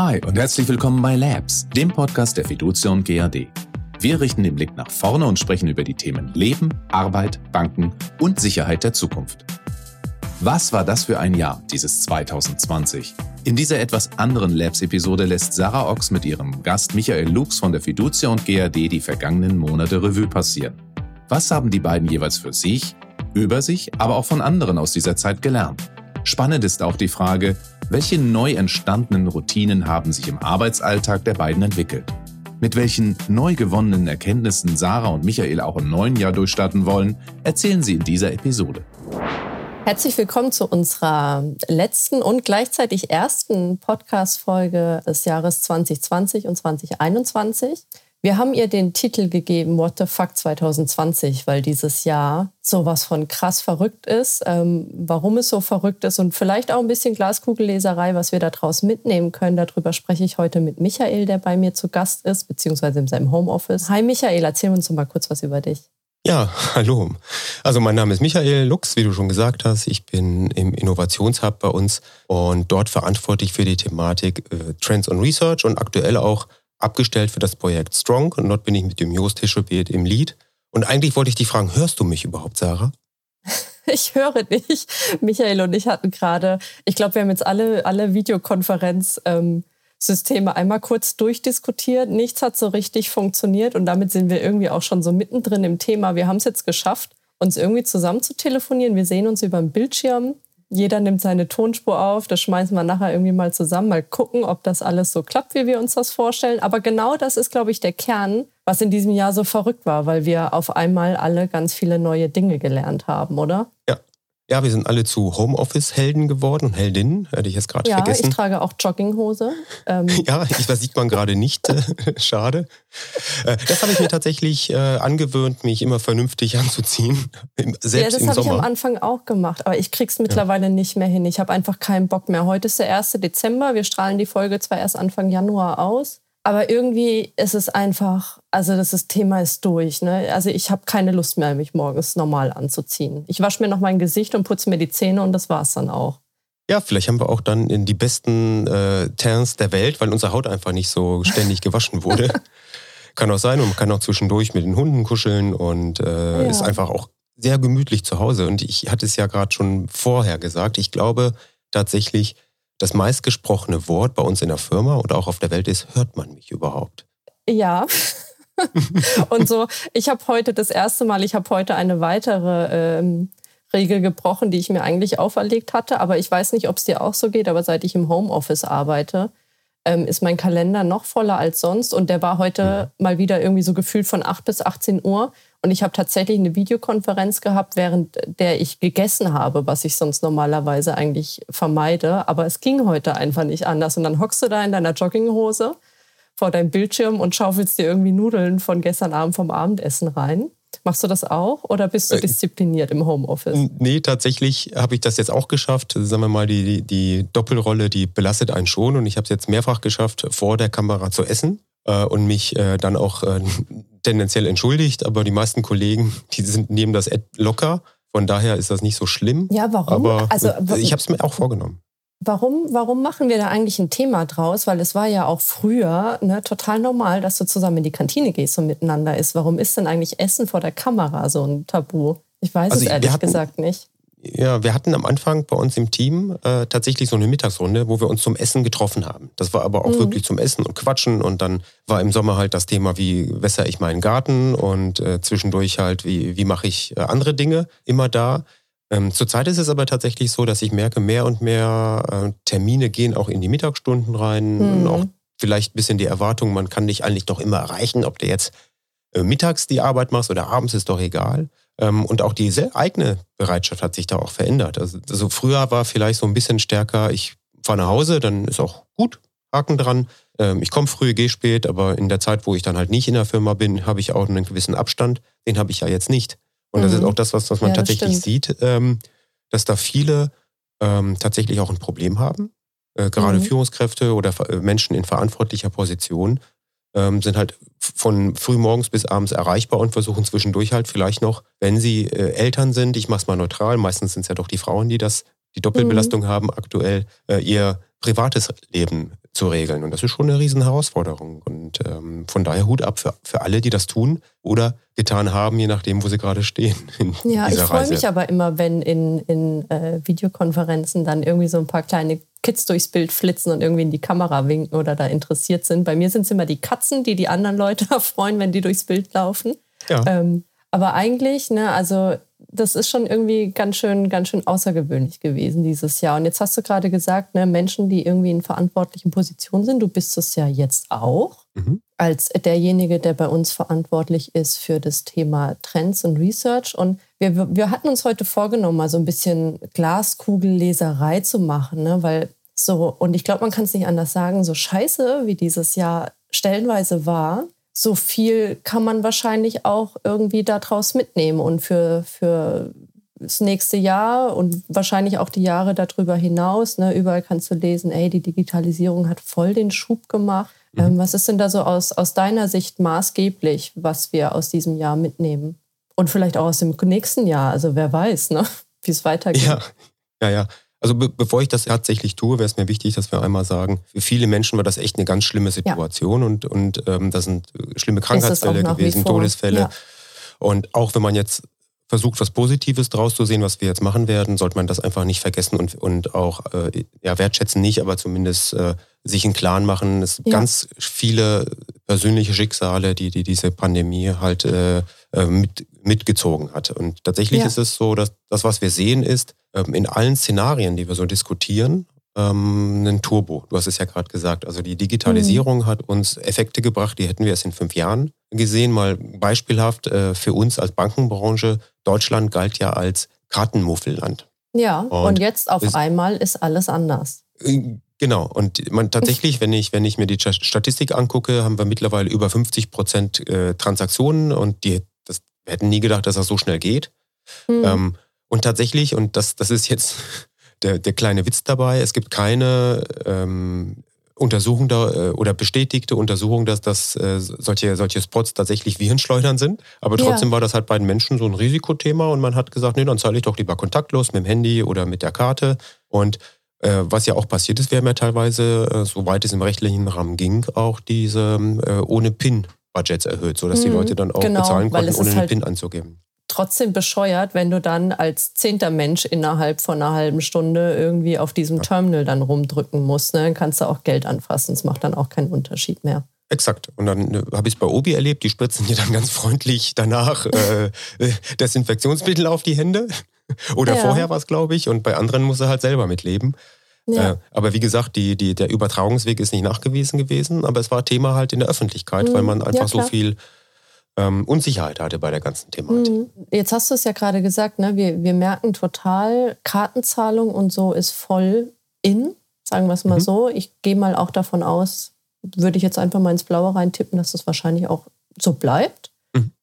Hi und herzlich willkommen bei Labs, dem Podcast der Fiducion GAD. Wir richten den Blick nach vorne und sprechen über die Themen Leben, Arbeit, Banken und Sicherheit der Zukunft. Was war das für ein Jahr, dieses 2020? In dieser etwas anderen Labs-Episode lässt Sarah Ochs mit ihrem Gast Michael Lux von der Fiducia und GAD die vergangenen Monate Revue passieren. Was haben die beiden jeweils für sich, über sich, aber auch von anderen aus dieser Zeit gelernt? Spannend ist auch die Frage, welche neu entstandenen Routinen haben sich im Arbeitsalltag der beiden entwickelt? Mit welchen neu gewonnenen Erkenntnissen Sarah und Michael auch im neuen Jahr durchstarten wollen, erzählen sie in dieser Episode. Herzlich willkommen zu unserer letzten und gleichzeitig ersten Podcast-Folge des Jahres 2020 und 2021. Wir haben ihr den Titel gegeben What the Fuck 2020, weil dieses Jahr sowas von krass verrückt ist, ähm, warum es so verrückt ist und vielleicht auch ein bisschen Glaskugelleserei, was wir daraus mitnehmen können. Darüber spreche ich heute mit Michael, der bei mir zu Gast ist, beziehungsweise in seinem Homeoffice. Hi Michael, erzähl uns mal kurz was über dich. Ja, hallo. Also mein Name ist Michael Lux, wie du schon gesagt hast. Ich bin im Innovationshub bei uns und dort verantwortlich für die Thematik äh, Trends und Research und aktuell auch abgestellt für das Projekt Strong und dort bin ich mit dem Jost Hischelbeet im Lead. Und eigentlich wollte ich dich fragen, hörst du mich überhaupt, Sarah? Ich höre dich. Michael und ich hatten gerade, ich glaube, wir haben jetzt alle, alle Videokonferenzsysteme ähm, einmal kurz durchdiskutiert. Nichts hat so richtig funktioniert und damit sind wir irgendwie auch schon so mittendrin im Thema. Wir haben es jetzt geschafft, uns irgendwie zusammen zu telefonieren. Wir sehen uns über den Bildschirm jeder nimmt seine Tonspur auf, das schmeißen wir nachher irgendwie mal zusammen, mal gucken, ob das alles so klappt, wie wir uns das vorstellen. Aber genau das ist, glaube ich, der Kern, was in diesem Jahr so verrückt war, weil wir auf einmal alle ganz viele neue Dinge gelernt haben, oder? Ja, wir sind alle zu Homeoffice-Helden geworden und Heldinnen, hätte ich jetzt gerade ja, vergessen. Ja, ich trage auch Jogginghose. Ähm. Ja, ich, das sieht man gerade nicht. Äh, schade. Äh, das habe ich mir tatsächlich äh, angewöhnt, mich immer vernünftig anzuziehen. Selbst ja, das habe ich am Anfang auch gemacht, aber ich krieg's mittlerweile ja. nicht mehr hin. Ich habe einfach keinen Bock mehr. Heute ist der 1. Dezember. Wir strahlen die Folge zwar erst Anfang Januar aus. Aber irgendwie ist es einfach, also das ist, Thema ist durch. Ne? Also ich habe keine Lust mehr, mich morgens normal anzuziehen. Ich wasche mir noch mein Gesicht und putze mir die Zähne und das war's dann auch. Ja, vielleicht haben wir auch dann in die besten äh, Terns der Welt, weil unsere Haut einfach nicht so ständig gewaschen wurde. kann auch sein und man kann auch zwischendurch mit den Hunden kuscheln und äh, ja. ist einfach auch sehr gemütlich zu Hause. Und ich hatte es ja gerade schon vorher gesagt. Ich glaube tatsächlich, das meistgesprochene Wort bei uns in der Firma und auch auf der Welt ist, hört man mich überhaupt? Ja. und so, ich habe heute das erste Mal, ich habe heute eine weitere ähm, Regel gebrochen, die ich mir eigentlich auferlegt hatte, aber ich weiß nicht, ob es dir auch so geht, aber seit ich im Homeoffice arbeite, ähm, ist mein Kalender noch voller als sonst und der war heute ja. mal wieder irgendwie so gefühlt von 8 bis 18 Uhr und ich habe tatsächlich eine Videokonferenz gehabt, während der ich gegessen habe, was ich sonst normalerweise eigentlich vermeide. Aber es ging heute einfach nicht anders. Und dann hockst du da in deiner Jogginghose vor deinem Bildschirm und schaufelst dir irgendwie Nudeln von gestern Abend vom Abendessen rein. Machst du das auch oder bist du äh, diszipliniert im Homeoffice? Nee, tatsächlich habe ich das jetzt auch geschafft. Sagen wir mal, die, die, die Doppelrolle, die belastet einen schon. Und ich habe es jetzt mehrfach geschafft, vor der Kamera zu essen äh, und mich äh, dann auch äh, tendenziell entschuldigt, aber die meisten Kollegen, die sind, nehmen das locker. Von daher ist das nicht so schlimm. Ja, warum? Aber also, ich habe es mir auch vorgenommen. Warum, warum machen wir da eigentlich ein Thema draus? Weil es war ja auch früher ne, total normal, dass du zusammen in die Kantine gehst und miteinander isst. Warum ist denn eigentlich Essen vor der Kamera so ein Tabu? Ich weiß also es ehrlich hatten, gesagt nicht. Ja, wir hatten am Anfang bei uns im Team äh, tatsächlich so eine Mittagsrunde, wo wir uns zum Essen getroffen haben. Das war aber auch mhm. wirklich zum Essen und Quatschen. Und dann war im Sommer halt das Thema, wie wässer ich meinen Garten und äh, zwischendurch halt, wie, wie mache ich äh, andere Dinge immer da. Ähm, zurzeit ist es aber tatsächlich so, dass ich merke, mehr und mehr äh, Termine gehen auch in die Mittagsstunden rein. Mhm. Und auch vielleicht ein bisschen die Erwartung, man kann dich eigentlich doch immer erreichen, ob du jetzt äh, mittags die Arbeit machst oder abends, ist doch egal. Ähm, und auch die eigene Bereitschaft hat sich da auch verändert. Also, also früher war vielleicht so ein bisschen stärker, ich fahre nach Hause, dann ist auch gut, Haken dran. Ähm, ich komme früh, gehe spät, aber in der Zeit, wo ich dann halt nicht in der Firma bin, habe ich auch einen gewissen Abstand. Den habe ich ja jetzt nicht. Und mhm. das ist mhm. auch das, was, was man ja, tatsächlich sieht, ähm, dass da viele tatsächlich auch ein Problem haben. Äh, gerade mhm. Führungskräfte oder äh, Menschen in verantwortlicher Position ähm, sind halt von frühmorgens bis abends erreichbar und versuchen zwischendurch halt vielleicht noch, wenn sie äh, Eltern sind, ich mache es mal neutral, meistens sind es ja doch die Frauen, die das, die Doppelbelastung mhm. haben, aktuell äh, ihr privates Leben zu regeln. Und das ist schon eine riesen Herausforderung. Und ähm, von daher Hut ab für, für alle, die das tun oder getan haben, je nachdem, wo sie gerade stehen. ja, ich freue mich aber immer, wenn in, in äh, Videokonferenzen dann irgendwie so ein paar kleine Kids durchs Bild flitzen und irgendwie in die Kamera winken oder da interessiert sind. Bei mir sind es immer die Katzen, die die anderen Leute erfreuen, wenn die durchs Bild laufen. Ja. Ähm, aber eigentlich, ne, also das ist schon irgendwie ganz schön, ganz schön außergewöhnlich gewesen dieses Jahr. Und jetzt hast du gerade gesagt, ne, Menschen, die irgendwie in verantwortlichen Positionen sind, du bist es ja jetzt auch, mhm. als derjenige, der bei uns verantwortlich ist für das Thema Trends und Research. Und wir, wir hatten uns heute vorgenommen, mal so ein bisschen Glaskugelleserei zu machen, ne, weil so, und ich glaube, man kann es nicht anders sagen, so scheiße, wie dieses Jahr stellenweise war, so viel kann man wahrscheinlich auch irgendwie daraus mitnehmen und für, für das nächste Jahr und wahrscheinlich auch die Jahre darüber hinaus. Ne, überall kannst du lesen, ey, die Digitalisierung hat voll den Schub gemacht. Mhm. Ähm, was ist denn da so aus, aus deiner Sicht maßgeblich, was wir aus diesem Jahr mitnehmen? Und vielleicht auch aus dem nächsten Jahr. Also wer weiß, ne, wie es weitergeht. Ja, ja, ja. Also be bevor ich das tatsächlich tue, wäre es mir wichtig, dass wir einmal sagen, für viele Menschen war das echt eine ganz schlimme Situation ja. und, und ähm, das sind äh, schlimme Krankheitsfälle gewesen, Todesfälle. Ja. Und auch wenn man jetzt versucht, was Positives draus zu sehen, was wir jetzt machen werden, sollte man das einfach nicht vergessen und, und auch äh, ja, wertschätzen nicht, aber zumindest äh, sich einen Klaren machen. Es gibt ja. ganz viele persönliche Schicksale, die, die diese Pandemie halt äh, äh mit, mitgezogen hat. Und tatsächlich ja. ist es so, dass das, was wir sehen, ist, ähm, in allen Szenarien, die wir so diskutieren, ähm, ein Turbo. Du hast es ja gerade gesagt. Also die Digitalisierung mhm. hat uns Effekte gebracht, die hätten wir erst in fünf Jahren gesehen. Mal beispielhaft äh, für uns als Bankenbranche. Deutschland galt ja als Kartenmuffelland. Ja, und, und jetzt auf einmal ist alles anders. Äh, genau. Und man tatsächlich, wenn ich, wenn ich mir die Statistik angucke, haben wir mittlerweile über 50 Prozent äh, Transaktionen und die, das, wir hätten nie gedacht, dass das so schnell geht. Mhm. Ähm, und tatsächlich, und das, das ist jetzt der, der kleine Witz dabei, es gibt keine ähm, Untersuchung da, äh, oder bestätigte Untersuchung, dass das äh, solche, solche Spots tatsächlich Virenschleudern sind. Aber trotzdem ja. war das halt bei den Menschen so ein Risikothema und man hat gesagt, nee, dann zahle ich doch lieber kontaktlos mit dem Handy oder mit der Karte. Und äh, was ja auch passiert ist, wir haben ja teilweise, äh, soweit es im rechtlichen Rahmen ging, auch diese äh, ohne PIN-Budgets erhöht, sodass mhm, die Leute dann auch genau, bezahlen konnten, ohne halt PIN anzugeben trotzdem bescheuert, wenn du dann als zehnter Mensch innerhalb von einer halben Stunde irgendwie auf diesem Terminal dann rumdrücken musst. Ne? Dann kannst du auch Geld anfassen. Es macht dann auch keinen Unterschied mehr. Exakt. Und dann äh, habe ich es bei Obi erlebt. Die spritzen dir dann ganz freundlich danach äh, äh Desinfektionsmittel auf die Hände. Oder ja. vorher war es, glaube ich. Und bei anderen muss er halt selber mitleben. Ja. Äh, aber wie gesagt, die, die, der Übertragungsweg ist nicht nachgewiesen gewesen. Aber es war Thema halt in der Öffentlichkeit, mhm. weil man einfach ja, so viel ähm, Unsicherheit hatte bei der ganzen Thematik. Mhm. Jetzt hast du es ja gerade gesagt, ne? wir, wir merken total, Kartenzahlung und so ist voll in, sagen wir es mal mhm. so. Ich gehe mal auch davon aus, würde ich jetzt einfach mal ins Blaue reintippen, dass das wahrscheinlich auch so bleibt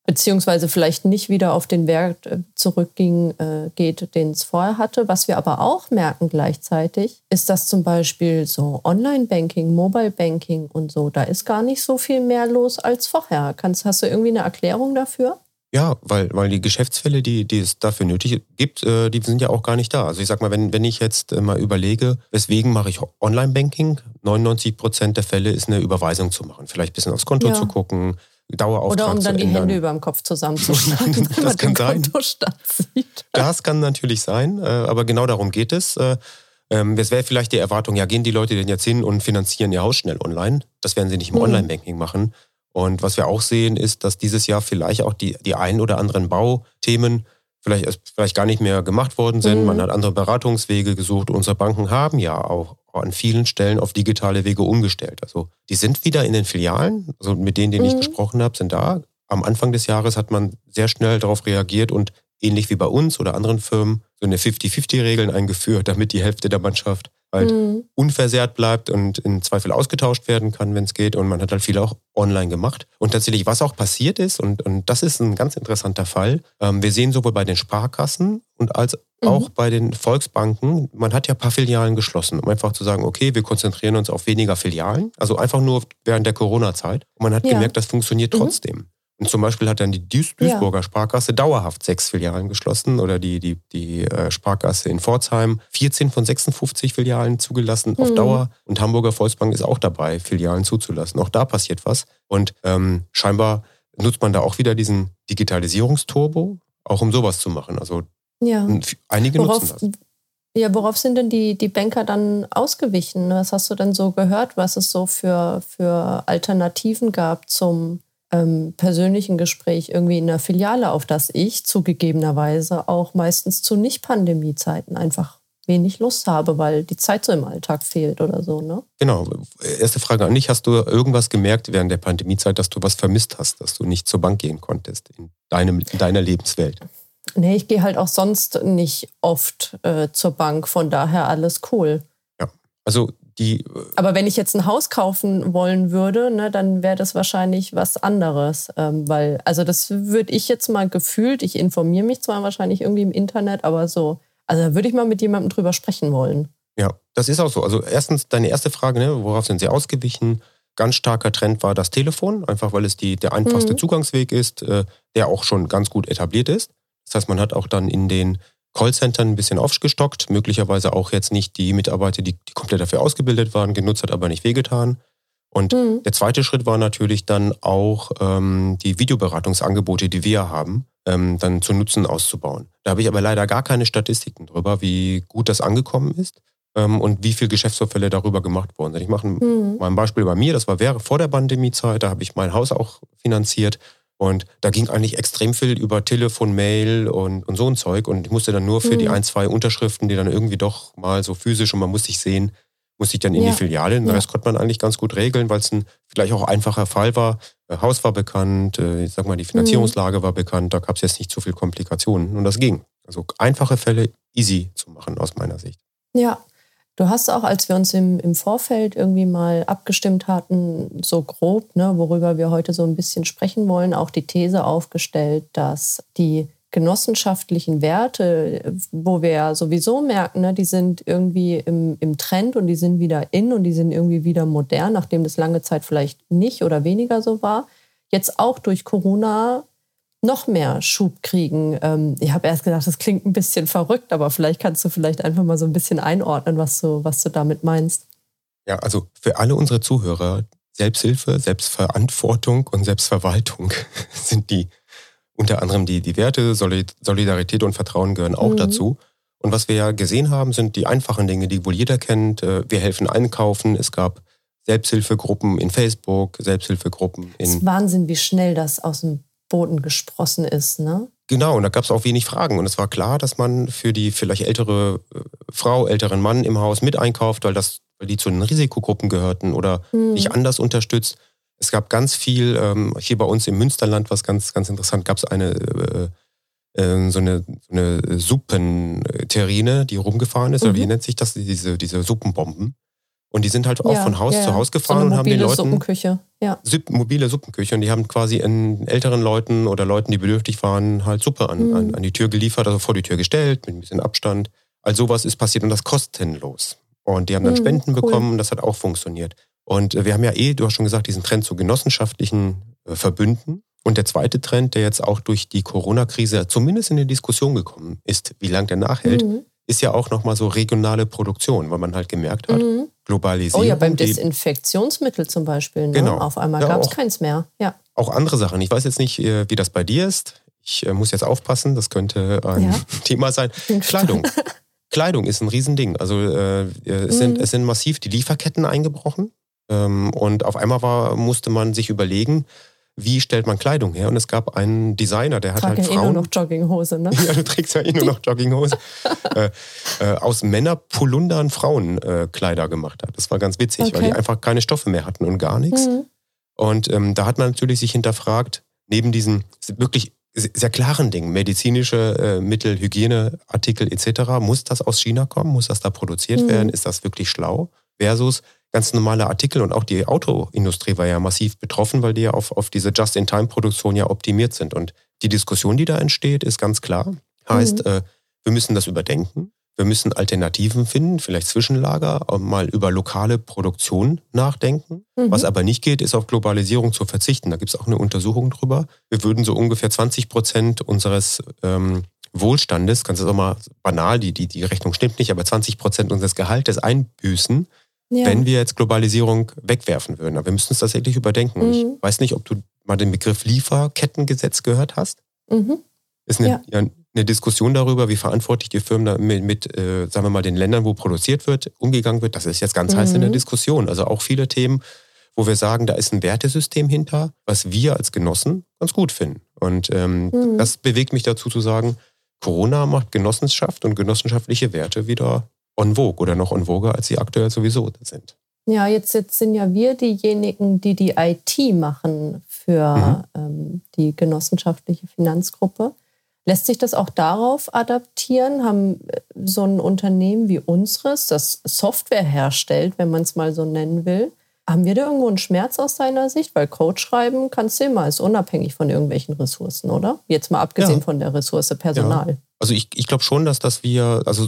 beziehungsweise vielleicht nicht wieder auf den Wert äh, zurückging, äh, geht, den es vorher hatte. Was wir aber auch merken gleichzeitig, ist, dass zum Beispiel so Online-Banking, Mobile-Banking und so, da ist gar nicht so viel mehr los als vorher. Kannst, hast du irgendwie eine Erklärung dafür? Ja, weil, weil die Geschäftsfälle, die, die es dafür nötig gibt, äh, die sind ja auch gar nicht da. Also ich sag mal, wenn, wenn ich jetzt mal überlege, weswegen mache ich Online-Banking? 99 Prozent der Fälle ist eine Überweisung zu machen. Vielleicht ein bisschen aufs Konto ja. zu gucken, Dauerauftrag Oder um dann die Hände über dem Kopf zusammenzuschlagen, das kann sein. Das kann natürlich sein, äh, aber genau darum geht es. Äh, ähm, es wäre vielleicht die Erwartung, ja, gehen die Leute denn jetzt hin und finanzieren ihr Haus schnell online? Das werden sie nicht im mhm. Online-Banking machen. Und was wir auch sehen, ist, dass dieses Jahr vielleicht auch die, die ein oder anderen Bauthemen vielleicht, vielleicht gar nicht mehr gemacht worden sind. Mhm. Man hat andere Beratungswege gesucht. Unsere Banken haben ja auch an vielen Stellen auf digitale Wege umgestellt. Also die sind wieder in den Filialen, also mit denen, denen mhm. ich gesprochen habe, sind da. Am Anfang des Jahres hat man sehr schnell darauf reagiert und ähnlich wie bei uns oder anderen Firmen so eine 50-50-Regeln eingeführt, damit die Hälfte der Mannschaft halt mhm. unversehrt bleibt und in Zweifel ausgetauscht werden kann, wenn es geht. Und man hat halt viel auch online gemacht. Und tatsächlich, was auch passiert ist, und, und das ist ein ganz interessanter Fall, ähm, wir sehen sowohl bei den Sparkassen und als mhm. auch bei den Volksbanken, man hat ja ein paar Filialen geschlossen, um einfach zu sagen, okay, wir konzentrieren uns auf weniger Filialen, also einfach nur während der Corona-Zeit. Und man hat ja. gemerkt, das funktioniert mhm. trotzdem. Und zum Beispiel hat dann die Duis Duisburger ja. Sparkasse dauerhaft sechs Filialen geschlossen oder die, die, die äh, Sparkasse in Pforzheim 14 von 56 Filialen zugelassen auf mhm. Dauer. Und Hamburger Volksbank ist auch dabei, Filialen zuzulassen. Auch da passiert was. Und ähm, scheinbar nutzt man da auch wieder diesen Digitalisierungsturbo, auch um sowas zu machen. Also ja. einige worauf, nutzen das. Ja, worauf sind denn die, die Banker dann ausgewichen? Was hast du denn so gehört, was es so für, für Alternativen gab zum ähm, persönlichen Gespräch irgendwie in der Filiale, auf das ich zugegebenerweise auch meistens zu Nicht-Pandemie-Zeiten einfach wenig Lust habe, weil die Zeit so im Alltag fehlt oder so, ne? Genau. Erste Frage an dich. Hast du irgendwas gemerkt während der Pandemiezeit, dass du was vermisst hast, dass du nicht zur Bank gehen konntest in, deinem, in deiner Lebenswelt? Nee, ich gehe halt auch sonst nicht oft äh, zur Bank, von daher alles cool. Ja, also die. Aber wenn ich jetzt ein Haus kaufen wollen würde, ne, dann wäre das wahrscheinlich was anderes. Ähm, weil, also das würde ich jetzt mal gefühlt, ich informiere mich zwar wahrscheinlich irgendwie im Internet, aber so, also da würde ich mal mit jemandem drüber sprechen wollen. Ja, das ist auch so. Also erstens deine erste Frage, ne, worauf sind sie ausgewichen? Ganz starker Trend war das Telefon, einfach weil es die, der einfachste mhm. Zugangsweg ist, äh, der auch schon ganz gut etabliert ist. Das heißt, man hat auch dann in den Callcentern ein bisschen aufgestockt, möglicherweise auch jetzt nicht die Mitarbeiter, die, die komplett dafür ausgebildet waren, genutzt hat, aber nicht wehgetan. Und mhm. der zweite Schritt war natürlich dann auch ähm, die Videoberatungsangebote, die wir haben, ähm, dann zu Nutzen auszubauen. Da habe ich aber leider gar keine Statistiken drüber, wie gut das angekommen ist ähm, und wie viele Geschäftsvorfälle darüber gemacht worden sind. Ich mache mhm. mal ein Beispiel bei mir, das war wäre vor der Pandemiezeit, da habe ich mein Haus auch finanziert und da ging eigentlich extrem viel über Telefon, Mail und, und so ein Zeug. Und ich musste dann nur für mhm. die ein, zwei Unterschriften, die dann irgendwie doch mal so physisch und man muss sich sehen, musste ich dann in ja. die Filiale. Ja. Rest konnte man eigentlich ganz gut regeln, weil es ein vielleicht auch einfacher Fall war. Das äh, Haus war bekannt, äh, ich sag mal, die Finanzierungslage mhm. war bekannt, da gab es jetzt nicht zu viel Komplikationen und das ging. Also einfache Fälle easy zu machen aus meiner Sicht. Ja, Du hast auch, als wir uns im, im Vorfeld irgendwie mal abgestimmt hatten, so grob, ne, worüber wir heute so ein bisschen sprechen wollen, auch die These aufgestellt, dass die genossenschaftlichen Werte, wo wir ja sowieso merken, ne, die sind irgendwie im, im Trend und die sind wieder in und die sind irgendwie wieder modern, nachdem das lange Zeit vielleicht nicht oder weniger so war. Jetzt auch durch Corona noch mehr Schub kriegen. Ähm, ich habe erst gedacht, das klingt ein bisschen verrückt, aber vielleicht kannst du vielleicht einfach mal so ein bisschen einordnen, was du, was du damit meinst. Ja, also für alle unsere Zuhörer, Selbsthilfe, Selbstverantwortung und Selbstverwaltung sind die unter anderem die, die Werte, Solidarität und Vertrauen gehören auch mhm. dazu. Und was wir ja gesehen haben, sind die einfachen Dinge, die wohl jeder kennt. Äh, wir helfen einkaufen. Es gab Selbsthilfegruppen in Facebook, Selbsthilfegruppen in. Es ist Wahnsinn, wie schnell das aus dem Boden gesprossen ist, ne? Genau, und da gab es auch wenig Fragen. Und es war klar, dass man für die vielleicht ältere äh, Frau, älteren Mann im Haus mit einkauft, weil, das, weil die zu den Risikogruppen gehörten oder hm. nicht anders unterstützt. Es gab ganz viel, ähm, hier bei uns im Münsterland, was ganz, ganz interessant, gab es eine, äh, äh, so eine, so eine Suppenterrine, die rumgefahren ist, mhm. oder wie mhm. nennt sich das, diese, diese Suppenbomben. Und die sind halt auch ja, von Haus ja, zu Haus gefahren so und haben den Leuten Suppenküche. Ja. mobile Suppenküche und die haben quasi in älteren Leuten oder Leuten, die bedürftig waren, halt Suppe an, mhm. an, an, die Tür geliefert, also vor die Tür gestellt mit ein bisschen Abstand. All sowas ist passiert und das kostenlos. Und die haben dann mhm, Spenden cool. bekommen und das hat auch funktioniert. Und äh, wir haben ja eh, du hast schon gesagt, diesen Trend zu genossenschaftlichen äh, Verbünden. Und der zweite Trend, der jetzt auch durch die Corona-Krise zumindest in die Diskussion gekommen ist, wie lange der nachhält, mhm ist ja auch nochmal so regionale Produktion, weil man halt gemerkt hat, mhm. Globalisierung. Oh ja, beim Desinfektionsmittel zum Beispiel. Ne? Genau. Auf einmal ja, gab es keins mehr. Ja. Auch andere Sachen. Ich weiß jetzt nicht, äh, wie das bei dir ist. Ich äh, muss jetzt aufpassen, das könnte ein ja. Thema sein. Kleidung. Kleidung ist ein Riesending. Also äh, es, sind, mhm. es sind massiv die Lieferketten eingebrochen. Ähm, und auf einmal war, musste man sich überlegen, wie stellt man Kleidung her? Und es gab einen Designer, der hat Trage halt Frauen... eh nur noch Jogginghose, ne? ja, du trägst ja eh nur noch Jogginghose. äh, äh, aus Männerpolundern Frauenkleider äh, gemacht hat. Das war ganz witzig, okay. weil die einfach keine Stoffe mehr hatten und gar nichts. Mhm. Und ähm, da hat man natürlich sich hinterfragt, neben diesen wirklich sehr klaren Dingen, medizinische äh, Mittel, Hygieneartikel etc., muss das aus China kommen? Muss das da produziert mhm. werden? Ist das wirklich schlau? Versus ganz normale Artikel und auch die Autoindustrie war ja massiv betroffen, weil die ja auf, auf diese Just-in-Time-Produktion ja optimiert sind. Und die Diskussion, die da entsteht, ist ganz klar. Heißt, mhm. äh, wir müssen das überdenken. Wir müssen Alternativen finden, vielleicht Zwischenlager, mal über lokale Produktion nachdenken. Mhm. Was aber nicht geht, ist auf Globalisierung zu verzichten. Da gibt es auch eine Untersuchung drüber. Wir würden so ungefähr 20 Prozent unseres ähm, Wohlstandes, ganz auch mal banal, die, die, die Rechnung stimmt nicht, aber 20 Prozent unseres Gehaltes einbüßen, ja. wenn wir jetzt Globalisierung wegwerfen würden. Aber wir müssen es tatsächlich überdenken. Mhm. Ich weiß nicht, ob du mal den Begriff Lieferkettengesetz gehört hast. Mhm. Ist eine, ja. eine Diskussion darüber, wie verantwortlich die Firmen mit, mit äh, sagen wir mal, den Ländern, wo produziert wird, umgegangen wird. Das ist jetzt ganz mhm. heiß in der mhm. Diskussion. Also auch viele Themen, wo wir sagen, da ist ein Wertesystem hinter, was wir als Genossen ganz gut finden. Und ähm, mhm. das bewegt mich dazu zu sagen, Corona macht Genossenschaft und genossenschaftliche Werte wieder on vogue oder noch on vogue, als sie aktuell sowieso sind. Ja, jetzt, jetzt sind ja wir diejenigen, die die IT machen für mhm. ähm, die genossenschaftliche Finanzgruppe. Lässt sich das auch darauf adaptieren? Haben äh, so ein Unternehmen wie unseres, das Software herstellt, wenn man es mal so nennen will, haben wir da irgendwo einen Schmerz aus deiner Sicht? Weil Code schreiben kannst du immer, ist unabhängig von irgendwelchen Ressourcen, oder? Jetzt mal abgesehen ja. von der Ressource Personal. Ja. Also ich, ich glaube schon, dass, dass wir also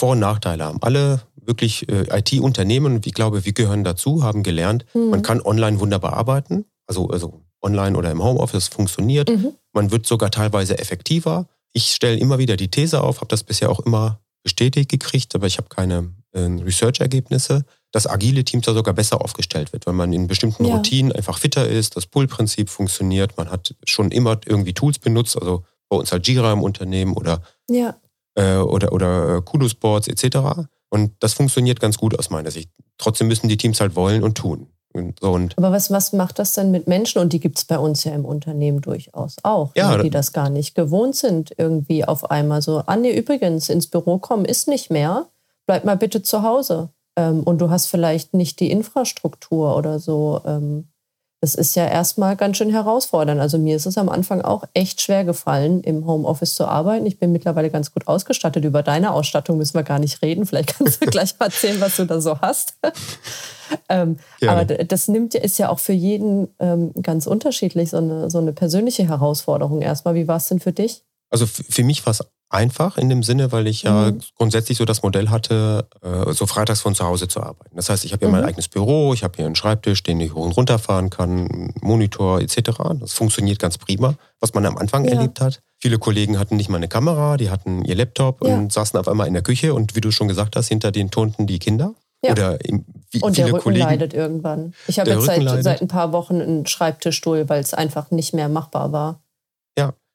Vor- und Nachteile haben. Alle wirklich äh, IT-Unternehmen, ich glaube, wir gehören dazu, haben gelernt, mhm. man kann online wunderbar arbeiten. Also, also online oder im Homeoffice funktioniert. Mhm. Man wird sogar teilweise effektiver. Ich stelle immer wieder die These auf, habe das bisher auch immer bestätigt gekriegt, aber ich habe keine äh, Research-Ergebnisse, dass agile Teams da sogar besser aufgestellt wird, weil man in bestimmten ja. Routinen einfach fitter ist, das Pull-Prinzip funktioniert, man hat schon immer irgendwie Tools benutzt, also bei uns halt Jira im Unternehmen oder, ja. Äh, oder, oder äh, Kudos-Boards etc. Und das funktioniert ganz gut aus meiner Sicht. Trotzdem müssen die Teams halt wollen und tun. Und so und Aber was, was macht das denn mit Menschen? Und die gibt es bei uns ja im Unternehmen durchaus auch, ja, ne, die das gar nicht gewohnt sind, irgendwie auf einmal so, ah nee, übrigens, ins Büro kommen ist nicht mehr, bleib mal bitte zu Hause. Ähm, und du hast vielleicht nicht die Infrastruktur oder so. Ähm, das ist ja erstmal ganz schön herausfordernd. Also mir ist es am Anfang auch echt schwer gefallen, im Homeoffice zu arbeiten. Ich bin mittlerweile ganz gut ausgestattet. Über deine Ausstattung müssen wir gar nicht reden. Vielleicht kannst du gleich mal erzählen, was du da so hast. ähm, aber das nimmt ist ja auch für jeden ähm, ganz unterschiedlich, so eine, so eine persönliche Herausforderung erstmal. Wie war es denn für dich? Also für mich war es einfach in dem Sinne, weil ich ja mhm. grundsätzlich so das Modell hatte, äh, so freitags von zu Hause zu arbeiten. Das heißt, ich habe hier mhm. mein eigenes Büro, ich habe hier einen Schreibtisch, den ich hoch und runter fahren kann, Monitor etc. Das funktioniert ganz prima, was man am Anfang ja. erlebt hat. Viele Kollegen hatten nicht mal eine Kamera, die hatten ihr Laptop ja. und saßen auf einmal in der Küche und wie du schon gesagt hast, hinter den turnten die Kinder. Ja. Oder im, wie, und der Rücken Kollegen, leidet irgendwann. Ich habe jetzt seit, seit ein paar Wochen einen Schreibtischstuhl, weil es einfach nicht mehr machbar war.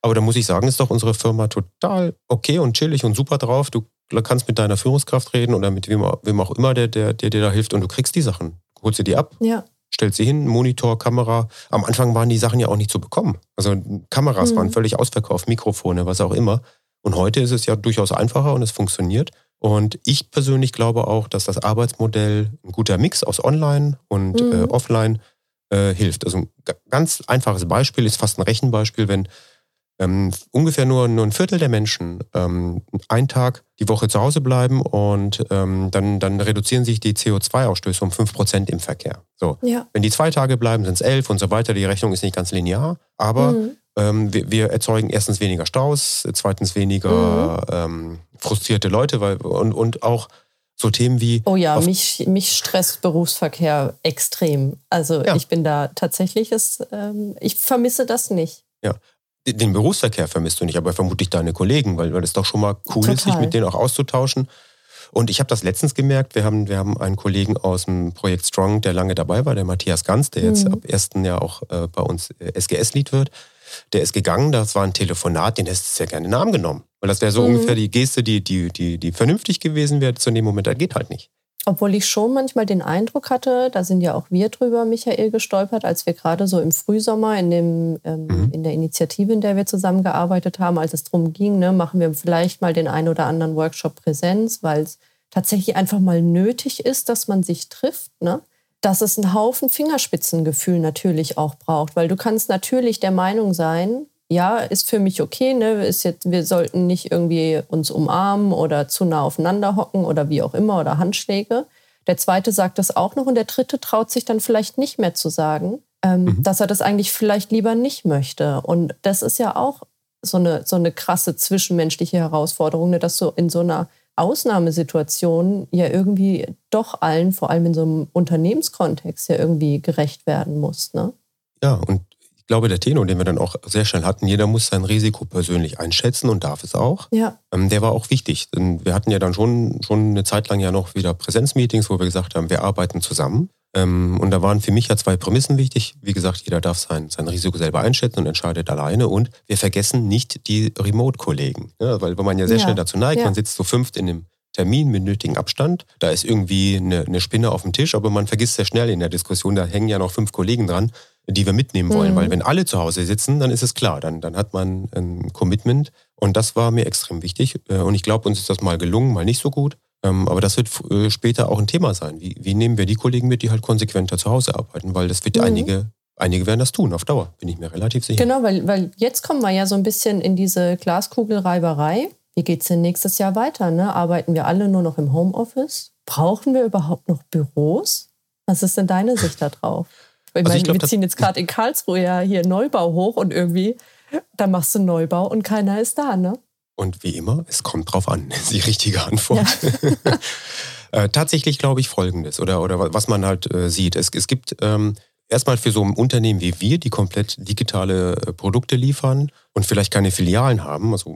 Aber da muss ich sagen, ist doch unsere Firma total okay und chillig und super drauf. Du kannst mit deiner Führungskraft reden oder mit wem, wem auch immer, der, der, der dir da hilft und du kriegst die Sachen. Holst sie die ab, ja. stellst sie hin, Monitor, Kamera. Am Anfang waren die Sachen ja auch nicht zu bekommen. Also Kameras mhm. waren völlig ausverkauft, Mikrofone, was auch immer. Und heute ist es ja durchaus einfacher und es funktioniert. Und ich persönlich glaube auch, dass das Arbeitsmodell ein guter Mix aus Online und mhm. äh, Offline äh, hilft. Also ein ganz einfaches Beispiel ist fast ein Rechenbeispiel, wenn ähm, ungefähr nur, nur ein Viertel der Menschen ähm, einen Tag die Woche zu Hause bleiben und ähm, dann, dann reduzieren sich die CO2-Ausstöße um 5% im Verkehr. So. Ja. Wenn die zwei Tage bleiben, sind es elf und so weiter. Die Rechnung ist nicht ganz linear, aber mhm. ähm, wir, wir, erzeugen erstens weniger Staus, zweitens weniger mhm. ähm, frustrierte Leute weil, und, und auch so Themen wie. Oh ja, mich, mich stresst Berufsverkehr extrem. Also ja. ich bin da tatsächlich, ist, ähm, ich vermisse das nicht. Ja, den Berufsverkehr vermisst du nicht, aber vermutlich deine Kollegen, weil, weil es doch schon mal cool Total. ist, sich mit denen auch auszutauschen. Und ich habe das letztens gemerkt, wir haben, wir haben einen Kollegen aus dem Projekt Strong, der lange dabei war, der Matthias Ganz, der jetzt mhm. ab 1. Jahr auch äh, bei uns SGS-Lied wird. Der ist gegangen, das war ein Telefonat, den hättest du sehr gerne in den Arm genommen. Weil das wäre so mhm. ungefähr die Geste, die, die, die, die vernünftig gewesen wäre zu dem Moment. Das geht halt nicht. Obwohl ich schon manchmal den Eindruck hatte, da sind ja auch wir drüber, Michael, gestolpert, als wir gerade so im Frühsommer in, dem, ähm, mhm. in der Initiative, in der wir zusammengearbeitet haben, als es darum ging, ne, machen wir vielleicht mal den einen oder anderen Workshop Präsenz, weil es tatsächlich einfach mal nötig ist, dass man sich trifft. Ne? Dass es einen Haufen Fingerspitzengefühl natürlich auch braucht, weil du kannst natürlich der Meinung sein, ja, ist für mich okay, ne? Ist jetzt, wir sollten nicht irgendwie uns umarmen oder zu nah aufeinander hocken oder wie auch immer oder Handschläge. Der zweite sagt das auch noch und der dritte traut sich dann vielleicht nicht mehr zu sagen, ähm, mhm. dass er das eigentlich vielleicht lieber nicht möchte. Und das ist ja auch so eine, so eine krasse zwischenmenschliche Herausforderung, ne? dass du in so einer Ausnahmesituationen ja irgendwie doch allen, vor allem in so einem Unternehmenskontext, ja irgendwie gerecht werden muss. Ne? Ja, und ich glaube, der Tenor, den wir dann auch sehr schnell hatten, jeder muss sein Risiko persönlich einschätzen und darf es auch. Ja. Ähm, der war auch wichtig. Denn wir hatten ja dann schon, schon eine Zeit lang ja noch wieder Präsenzmeetings, wo wir gesagt haben, wir arbeiten zusammen. Ähm, und da waren für mich ja zwei Prämissen wichtig. Wie gesagt, jeder darf sein, sein Risiko selber einschätzen und entscheidet alleine. Und wir vergessen nicht die Remote-Kollegen. Ja, weil wenn man ja sehr ja. schnell dazu neigt, ja. man sitzt so fünft in dem Termin mit nötigen Abstand. Da ist irgendwie eine, eine, Spinne auf dem Tisch, aber man vergisst sehr schnell in der Diskussion, da hängen ja noch fünf Kollegen dran die wir mitnehmen wollen. Mhm. Weil wenn alle zu Hause sitzen, dann ist es klar, dann, dann hat man ein Commitment. Und das war mir extrem wichtig. Äh, und ich glaube, uns ist das mal gelungen, mal nicht so gut. Ähm, aber das wird äh, später auch ein Thema sein. Wie, wie nehmen wir die Kollegen mit, die halt konsequenter zu Hause arbeiten? Weil das wird mhm. einige, einige werden das tun, auf Dauer, bin ich mir relativ sicher. Genau, weil, weil jetzt kommen wir ja so ein bisschen in diese Glaskugelreiberei. Wie geht es denn nächstes Jahr weiter? Ne? Arbeiten wir alle nur noch im Homeoffice? Brauchen wir überhaupt noch Büros? Was ist denn deine Sicht da drauf? Ich also meine, ich glaub, wir ziehen jetzt gerade in Karlsruhe ja hier Neubau hoch und irgendwie, da machst du Neubau und keiner ist da, ne? Und wie immer, es kommt drauf an, ist die richtige Antwort. Ja. äh, tatsächlich glaube ich Folgendes, oder, oder was man halt äh, sieht. Es, es gibt ähm, erstmal für so ein Unternehmen wie wir, die komplett digitale äh, Produkte liefern und vielleicht keine Filialen haben. Also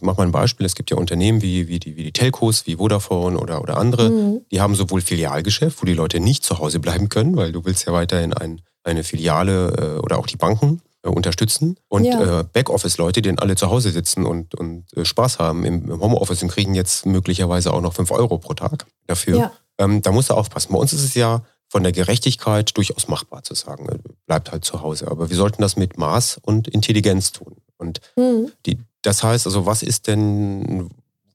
mach mal ein Beispiel, es gibt ja Unternehmen wie, wie, die, wie die Telcos, wie Vodafone oder, oder andere, mhm. die haben sowohl Filialgeschäft, wo die Leute nicht zu Hause bleiben können, weil du willst ja weiterhin ein, eine Filiale äh, oder auch die Banken äh, unterstützen und ja. äh, Backoffice-Leute, die dann alle zu Hause sitzen und, und äh, Spaß haben im, im, Homeoffice und kriegen jetzt möglicherweise auch noch 5 Euro pro Tag dafür. Ja. Ähm, da musst du aufpassen. Bei uns ist es ja von der Gerechtigkeit durchaus machbar zu sagen, äh, bleibt halt zu Hause. Aber wir sollten das mit Maß und Intelligenz tun. Und mhm. die, das heißt also, was ist denn,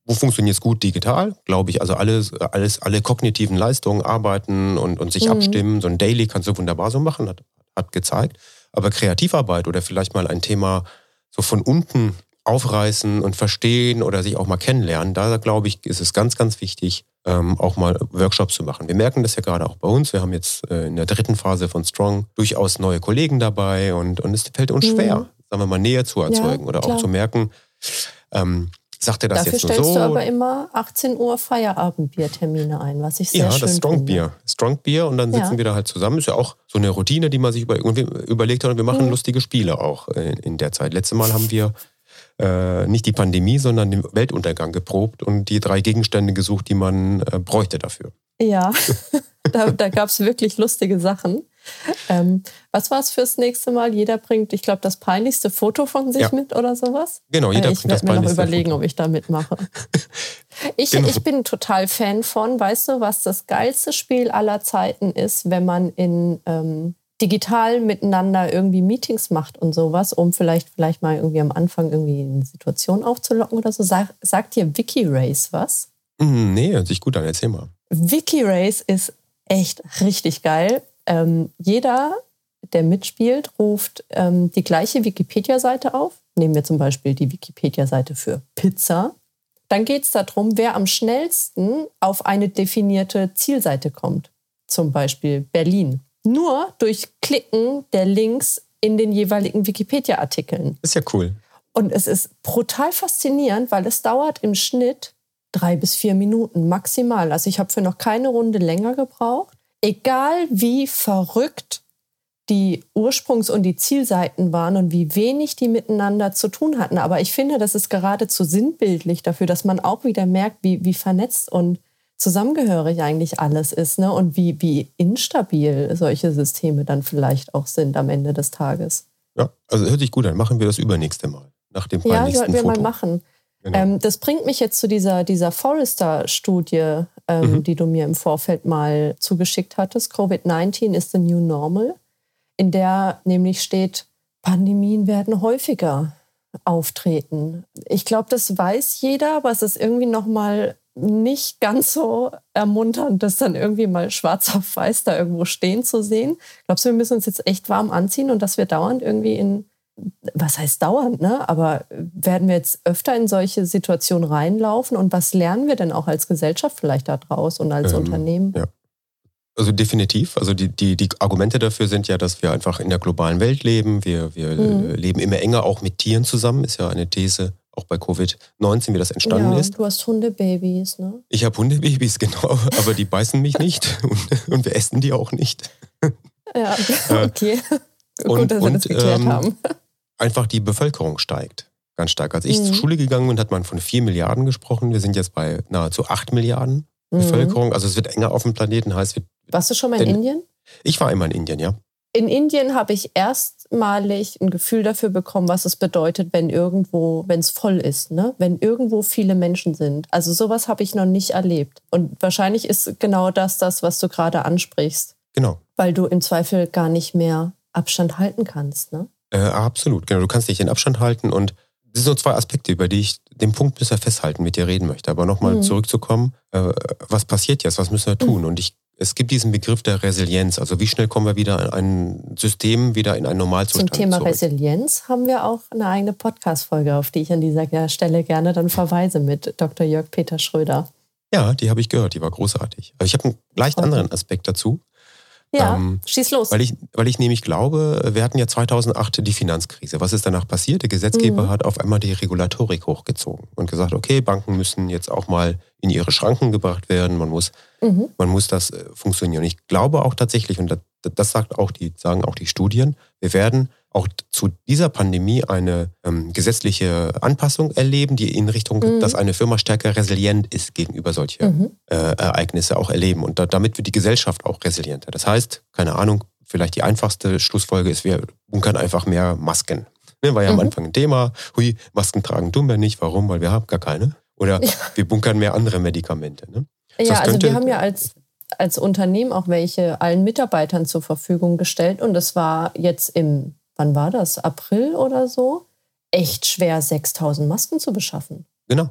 wo funktioniert es gut digital? Glaube ich, also alles, alles, alle kognitiven Leistungen arbeiten und, und sich mhm. abstimmen. So ein Daily kannst du wunderbar so machen, hat, hat gezeigt. Aber Kreativarbeit oder vielleicht mal ein Thema so von unten aufreißen und verstehen oder sich auch mal kennenlernen, da glaube ich, ist es ganz, ganz wichtig, ähm, auch mal Workshops zu machen. Wir merken das ja gerade auch bei uns. Wir haben jetzt äh, in der dritten Phase von Strong durchaus neue Kollegen dabei und, und es fällt uns mhm. schwer, sagen wir mal, Nähe zu erzeugen ja, oder auch zu merken, ähm, Sagt er das Dafür jetzt nur so? stellst du aber immer 18 Uhr Feierabendbiertermine ein, was ich sehr ja, schön Ja, das Strong finde. Bier. Strong Bier und dann sitzen ja. wir da halt zusammen. Ist ja auch so eine Routine, die man sich über, überlegt hat und wir machen mhm. lustige Spiele auch in, in der Zeit. Letztes Mal haben wir äh, nicht die Pandemie, sondern den Weltuntergang geprobt und die drei Gegenstände gesucht, die man äh, bräuchte dafür. Ja, da, da gab es wirklich lustige Sachen. Ähm, was war es fürs nächste Mal? Jeder bringt, ich glaube, das peinlichste Foto von sich ja. mit oder sowas. Genau, jeder äh, ich bringt das peinlichste Ich werde mir noch überlegen, Foto. ob ich da mitmache. ich, genau. ich bin total Fan von, weißt du, was das geilste Spiel aller Zeiten ist, wenn man in ähm, digital miteinander irgendwie Meetings macht und sowas, um vielleicht, vielleicht mal irgendwie am Anfang irgendwie eine Situation aufzulocken oder so. Sag, sagt dir Wiki Race was? Mm, nee, hört sich gut an, erzähl mal. Wiki Race ist echt richtig geil. Ähm, jeder, der mitspielt, ruft ähm, die gleiche Wikipedia-Seite auf. Nehmen wir zum Beispiel die Wikipedia-Seite für Pizza. Dann geht es darum, wer am schnellsten auf eine definierte Zielseite kommt. Zum Beispiel Berlin. Nur durch Klicken der Links in den jeweiligen Wikipedia-Artikeln. Ist ja cool. Und es ist brutal faszinierend, weil es dauert im Schnitt drei bis vier Minuten maximal. Also ich habe für noch keine Runde länger gebraucht. Egal wie verrückt die Ursprungs- und die Zielseiten waren und wie wenig die miteinander zu tun hatten. Aber ich finde, das ist geradezu sinnbildlich dafür, dass man auch wieder merkt, wie, wie vernetzt und zusammengehörig eigentlich alles ist ne? und wie, wie instabil solche Systeme dann vielleicht auch sind am Ende des Tages. Ja, also hört sich gut an. Machen wir das übernächste Mal. Nach dem Ja, sollten wir Foto. mal machen. Genau. Ähm, das bringt mich jetzt zu dieser, dieser Forrester-Studie, ähm, mhm. die du mir im Vorfeld mal zugeschickt hattest. Covid-19 is the new normal, in der nämlich steht, Pandemien werden häufiger auftreten. Ich glaube, das weiß jeder, aber es ist irgendwie nochmal nicht ganz so ermunternd, das dann irgendwie mal schwarz auf weiß da irgendwo stehen zu sehen. Glaubst du, wir müssen uns jetzt echt warm anziehen und dass wir dauernd irgendwie in, was heißt dauernd, ne? Aber werden wir jetzt öfter in solche Situationen reinlaufen und was lernen wir denn auch als Gesellschaft vielleicht daraus und als ähm, Unternehmen? Ja. Also definitiv. Also die, die, die Argumente dafür sind ja, dass wir einfach in der globalen Welt leben. Wir, wir mhm. leben immer enger auch mit Tieren zusammen, ist ja eine These auch bei Covid-19, wie das entstanden ja, ist. Du hast Hundebabys, ne? Ich habe Hundebabys, genau, aber die beißen mich nicht und, und wir essen die auch nicht. Ja, okay. und, Gut, dass wir das geklärt ähm, haben. Einfach die Bevölkerung steigt ganz stark. Als ich Mhm. zur Schule gegangen bin, hat man von 4 Milliarden gesprochen. Wir sind jetzt bei nahezu 8 Milliarden Mhm. Bevölkerung. Also es wird enger auf dem Planeten. Heißt, wir- Warst du schon mal in Indien? ich war immer in Indien, ja. In Indien habe ich erstmalig ein Gefühl dafür bekommen, was es bedeutet, wenn irgendwo, wenn es voll ist, ne? wenn irgendwo viele Menschen sind. Also sowas habe ich noch nicht erlebt. Und wahrscheinlich ist genau das das, was du gerade ansprichst, Genau. weil du im Zweifel gar nicht mehr Abstand halten kannst. Ne? Äh, absolut, genau. Du kannst nicht den Abstand halten und das sind so zwei Aspekte, über die ich den Punkt bisher festhalten, mit dir reden möchte. Aber nochmal Mhm. zurückzukommen, äh, was passiert jetzt? Was müssen wir tun? Und ich, es gibt diesen Begriff der Resilienz. Also wie schnell kommen wir wieder in ein System, wieder in einen Zum Normalzustand Thema zurück? Resilienz haben wir auch eine eigene Podcast-Folge, auf die ich an dieser Stelle gerne dann verweise mit Dr. Jörg Peter Schröder. Ja, die habe ich gehört, die war großartig. Aber ich habe einen leicht anderen Aspekt dazu, Ja, Ähm, schieß los. weil ich, weil ich nämlich glaube, wir hatten ja 2008 die Finanzkrise. Was ist danach passiert? Der Gesetzgeber Mhm. hat auf einmal die Regulatorik hochgezogen und gesagt, okay, Banken müssen jetzt auch mal in ihre Schranken gebracht werden. Man muss Mhm. man muss das äh, funktionieren. Ich glaube auch tatsächlich, und das, das sagt auch die, sagen auch die Studien, wir werden auch zu dieser Pandemie eine ähm, gesetzliche Anpassung erleben, die in Richtung, Mhm. dass eine Firma stärker resilient ist gegenüber solche Mhm. äh, Ereignisse auch erleben. Und da, damit wird die Gesellschaft auch resilienter. Das heißt, keine Ahnung, vielleicht die einfachste Schlussfolge ist, wir bunkern einfach mehr Masken. Ne, war ja am Mhm. Anfang ein Thema. Hui, Masken tragen tun wir nicht. Warum? Weil wir haben gar keine. Oder Ja. wir bunkern mehr andere Medikamente. Ne? Ja, Das also könnte- wir haben ja als, als Unternehmen auch welche allen Mitarbeitern zur Verfügung gestellt und es war jetzt im, wann war das, April oder so, echt schwer, 6000 Masken zu beschaffen. Genau.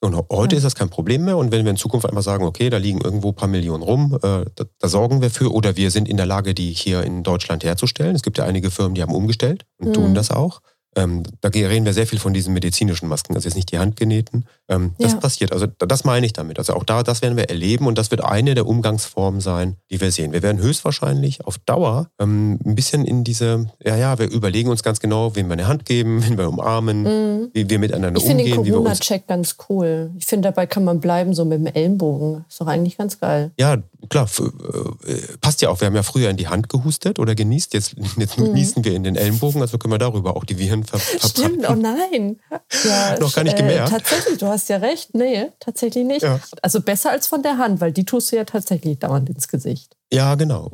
Und heute Ja. ist das kein Problem mehr. Und wenn wir in Zukunft einmal sagen, okay, da liegen irgendwo ein paar Millionen rum, äh, da, da sorgen wir für, oder wir sind in der Lage, die hier in Deutschland herzustellen. Es gibt ja einige Firmen, die haben umgestellt und Mhm. tun das auch. Ähm, da reden wir sehr viel von diesen medizinischen Masken, also jetzt nicht die handgenähten. Ähm, das Ja. passiert. Also da- das meine ich damit. Also auch da, das werden wir erleben und das wird eine der Umgangsformen sein, die wir sehen. Wir werden höchstwahrscheinlich auf Dauer ähm, ein bisschen in diese, ja, ja, wir überlegen uns ganz genau, wem wir eine Hand geben, wen wir umarmen, Mhm. wie wir miteinander Ich finde den umgehen, wie wir uns Corona-Check ganz cool. Ich finde, dabei kann man bleiben, so mit dem Ellenbogen. Ist doch eigentlich ganz geil. Ja, klar, äh, passt ja auch. Wir haben ja früher in die Hand gehustet oder genießt. Jetzt, jetzt Mhm. niesen wir in den Ellenbogen, also können wir darüber auch die Viren ver Stimmt, oh nein. Ja, Noch gar nicht äh, gemerkt. Tatsächlich, du hast ja recht. Nee, tatsächlich nicht. Ja. Also besser als von der Hand, weil die tust du ja tatsächlich dauernd ins Gesicht. Ja, genau.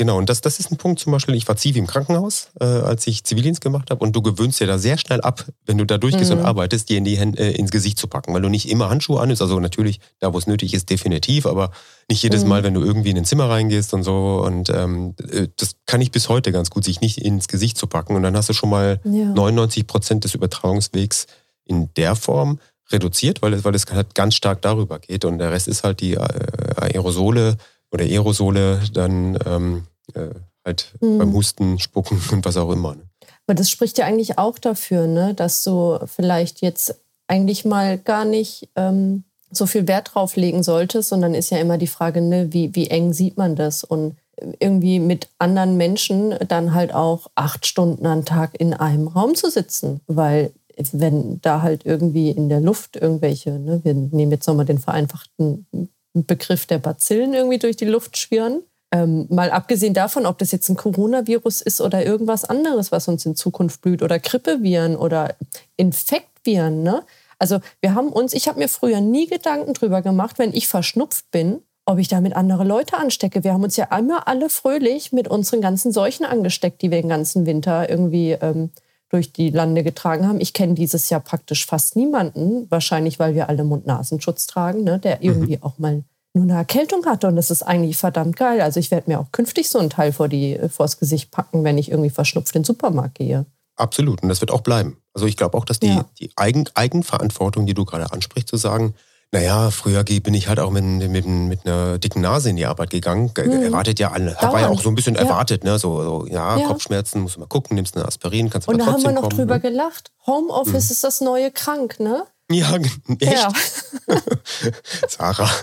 Genau, und das, das ist ein Punkt zum Beispiel, ich war Zivi im Krankenhaus, äh, als ich Zivildienst gemacht habe und du gewöhnst dir da sehr schnell ab, wenn du da durchgehst Mhm. und arbeitest, dir in die Hände, äh, ins Gesicht zu packen, weil du nicht immer Handschuhe annimmst, also natürlich da, wo es nötig ist, definitiv, aber nicht jedes Mhm. Mal, wenn du irgendwie in ein Zimmer reingehst und so und ähm, äh, das kann ich bis heute ganz gut, sich nicht ins Gesicht zu packen und dann hast du schon mal Ja. 99 Prozent des Übertragungswegs in der Form reduziert, weil es, weil es halt ganz stark darüber geht und der Rest ist halt die äh, Aerosole oder Aerosole dann ähm, äh, halt Mhm. beim Husten, Spucken und was auch immer. Ne? Aber das spricht ja eigentlich auch dafür, ne, dass du vielleicht jetzt eigentlich mal gar nicht ähm, so viel Wert drauf legen solltest, sondern ist ja immer die Frage, ne, wie, wie eng sieht man das? Und irgendwie mit anderen Menschen dann halt auch acht Stunden am Tag in einem Raum zu sitzen, weil wenn da halt irgendwie in der Luft irgendwelche, ne, wir nehmen jetzt nochmal den vereinfachten Begriff der Bazillen irgendwie durch die Luft schwirren, ähm, mal abgesehen davon, ob das jetzt ein Coronavirus ist oder irgendwas anderes, was uns in Zukunft blüht, oder Grippeviren oder Infektviren. Ne? Also wir haben uns, ich habe mir früher nie Gedanken drüber gemacht, wenn ich verschnupft bin, ob ich damit andere Leute anstecke. Wir haben uns ja immer alle fröhlich mit unseren ganzen Seuchen angesteckt, die wir den ganzen Winter irgendwie ähm, durch die Lande getragen haben. Ich kenne dieses Jahr praktisch fast niemanden, wahrscheinlich weil wir alle Mund-Nasenschutz tragen, ne, der irgendwie auch mal nur eine Erkältung hatte. Und das ist eigentlich verdammt geil. Also ich werde mir auch künftig so einen Teil vor die, vors Gesicht packen, wenn ich irgendwie verschnupft in den Supermarkt gehe. Absolut. Und das wird auch bleiben. Also ich glaube auch, dass die, Ja. die Eigen, Eigenverantwortung, die du gerade ansprichst, zu sagen, naja, früher bin ich halt auch mit, mit, mit einer dicken Nase in die Arbeit gegangen. Ge- Mhm. Erwartet ja alle. War ja Dauernd. auch so ein bisschen Ja. erwartet, ne? So, so ja, Ja. Kopfschmerzen, musst du mal gucken, nimmst eine Aspirin, kannst Und aber da haben wir noch kommen. drüber ne? gelacht. Homeoffice ist das neue krank, ne? Ja, echt? Ja. Sarah.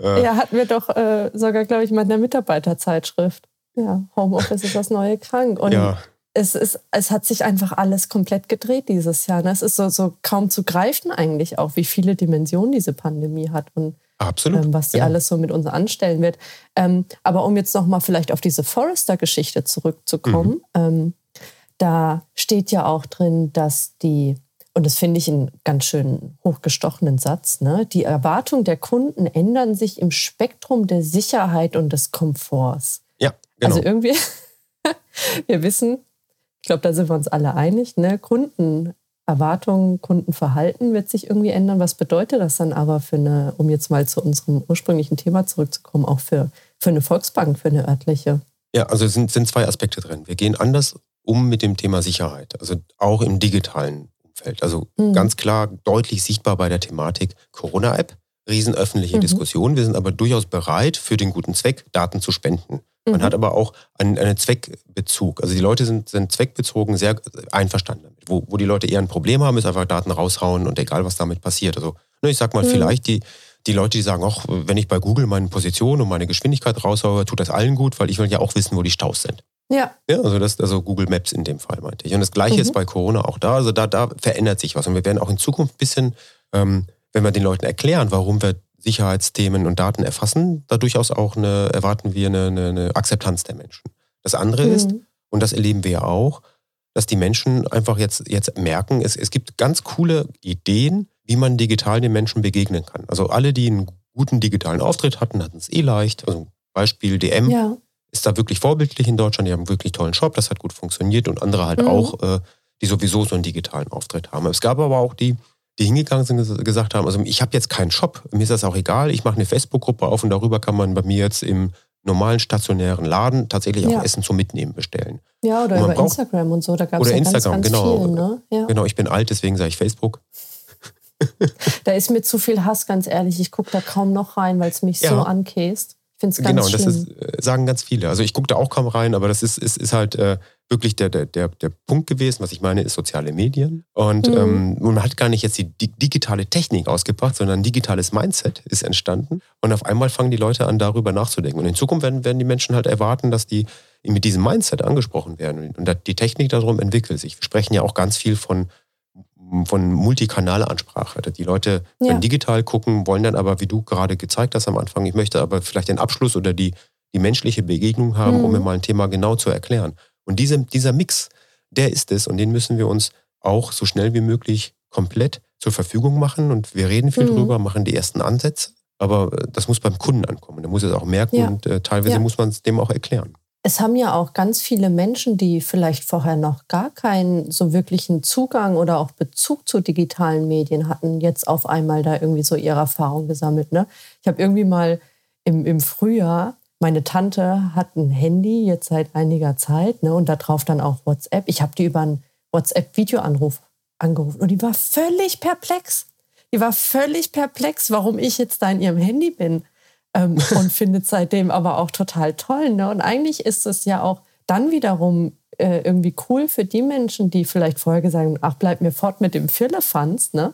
Äh, Ja, hatten wir doch äh, sogar, glaube ich, mal in der Mitarbeiterzeitschrift. Ja, Homeoffice ist das neue krank. Und ja. Es, ist, es hat sich einfach alles komplett gedreht dieses Jahr. Ne? Es ist so, so kaum zu greifen eigentlich auch, wie viele Dimensionen diese Pandemie hat und. Ähm, was die ja. alles so mit uns anstellen wird. Ähm, aber um jetzt nochmal vielleicht auf diese Forrester-Geschichte zurückzukommen, mhm. ähm, da steht ja auch drin, dass die, und das finde ich einen ganz schön hochgestochenen Satz, ne, die Erwartungen der Kunden ändern sich im Spektrum der Sicherheit und des Komforts. Ja, genau. Also irgendwie, wir wissen, ich glaube, da sind wir uns alle einig, ne? Kundenerwartungen, Kundenverhalten wird sich irgendwie ändern. Was bedeutet das dann aber für eine, um jetzt mal zu unserem ursprünglichen Thema zurückzukommen, auch für, für eine Volksbank, für eine örtliche? Ja, also es sind, sind zwei Aspekte drin. Wir gehen anders um mit dem Thema Sicherheit, also auch im digitalen Umfeld. Also mhm. ganz klar deutlich sichtbar bei der Thematik Corona-App, riesenöffentliche mhm. Diskussion. Wir sind aber durchaus bereit, für den guten Zweck Daten zu spenden. Man mhm. hat aber auch einen, einen, Zweckbezug. Also die Leute sind, sind zweckbezogen sehr einverstanden damit. Wo, wo die Leute eher ein Problem haben, ist einfach Daten raushauen und egal, was damit passiert. Also ne, ich sag mal, mhm. vielleicht die, die Leute, die sagen, ach, wenn ich bei Google meine Position und meine Geschwindigkeit raushaue, tut das allen gut, weil ich will ja auch wissen, wo die Staus sind. Ja. ja also das also Google Maps in dem Fall meinte ich. Und das gleiche mhm. ist bei Corona auch da. Also da, da verändert sich was. Und wir werden auch in Zukunft ein bisschen, ähm, wenn wir den Leuten erklären, warum wir Sicherheitsthemen und Daten erfassen, da durchaus auch eine, erwarten wir eine, eine, eine Akzeptanz der Menschen. Das andere mhm. ist, und das erleben wir ja auch, dass die Menschen einfach jetzt, jetzt merken, es, es gibt ganz coole Ideen, wie man digital den Menschen begegnen kann. Also alle, die einen guten digitalen Auftritt hatten, hatten es eh leicht. Also Beispiel DM ja. ist da wirklich vorbildlich in Deutschland. Die haben einen wirklich tollen Shop, das hat gut funktioniert und andere halt mhm. auch, äh, die sowieso so einen digitalen Auftritt haben. Es gab aber auch die, die hingegangen sind und gesagt haben, also ich habe jetzt keinen Shop, mir ist das auch egal, ich mache eine Facebook-Gruppe auf und darüber kann man bei mir jetzt im normalen stationären Laden tatsächlich ja. auch Essen zum Mitnehmen bestellen. Ja, oder über braucht, Instagram und so, da gab es ja Instagram, ganz, ganz genau. Viel, ne? ja. Genau, ich bin alt, deswegen sage ich Facebook. da ist mir zu viel Hass, ganz ehrlich. Ich gucke da kaum noch rein, weil es mich ja. so ankäst. Ich finde es ganz Genau, das ist, äh, sagen ganz viele. Also ich gucke da auch kaum rein, aber das ist, ist, ist halt äh, wirklich der, der, der, der Punkt gewesen. Was ich meine, ist soziale Medien. Und mhm. ähm, man hat gar nicht jetzt die, digitale Technik ausgebracht, sondern ein digitales Mindset ist entstanden. Und auf einmal fangen die Leute an, darüber nachzudenken. Und in Zukunft werden, werden die Menschen halt erwarten, dass die mit diesem Mindset angesprochen werden und die Technik darum entwickelt sich. Wir sprechen ja auch ganz viel von von Multikanalansprache. Die Leute, ja. wenn digital gucken, wollen dann aber, wie du gerade gezeigt hast am Anfang, ich möchte aber vielleicht den Abschluss oder die, die menschliche Begegnung haben, mhm. um mir mal ein Thema genau zu erklären. Und diese, dieser Mix, der ist es und den müssen wir uns auch so schnell wie möglich komplett zur Verfügung machen. Und wir reden viel mhm. drüber, machen die ersten Ansätze, aber äh, das muss beim Kunden ankommen. Der muss es auch merken ja. und äh, teilweise ja. muss man es dem auch erklären. Es haben ja auch ganz viele Menschen, die vielleicht vorher noch gar keinen so wirklichen Zugang oder auch Bezug zu digitalen Medien hatten, jetzt auf einmal da irgendwie so ihre Erfahrung gesammelt. Ne? Ich habe irgendwie mal im, im Frühjahr meine Tante hat ein Handy jetzt seit einiger Zeit ne, und darauf dann auch WhatsApp. Ich habe die über einen WhatsApp-Videoanruf angerufen und die war völlig perplex. Die war völlig perplex, warum ich jetzt da in ihrem Handy bin ähm, und findet seitdem aber auch total toll. Ne? Und eigentlich ist es ja auch dann wiederum äh, irgendwie cool für die Menschen, die vielleicht vorher gesagt haben, ach, bleib mir fort mit dem Firlefanz, ne?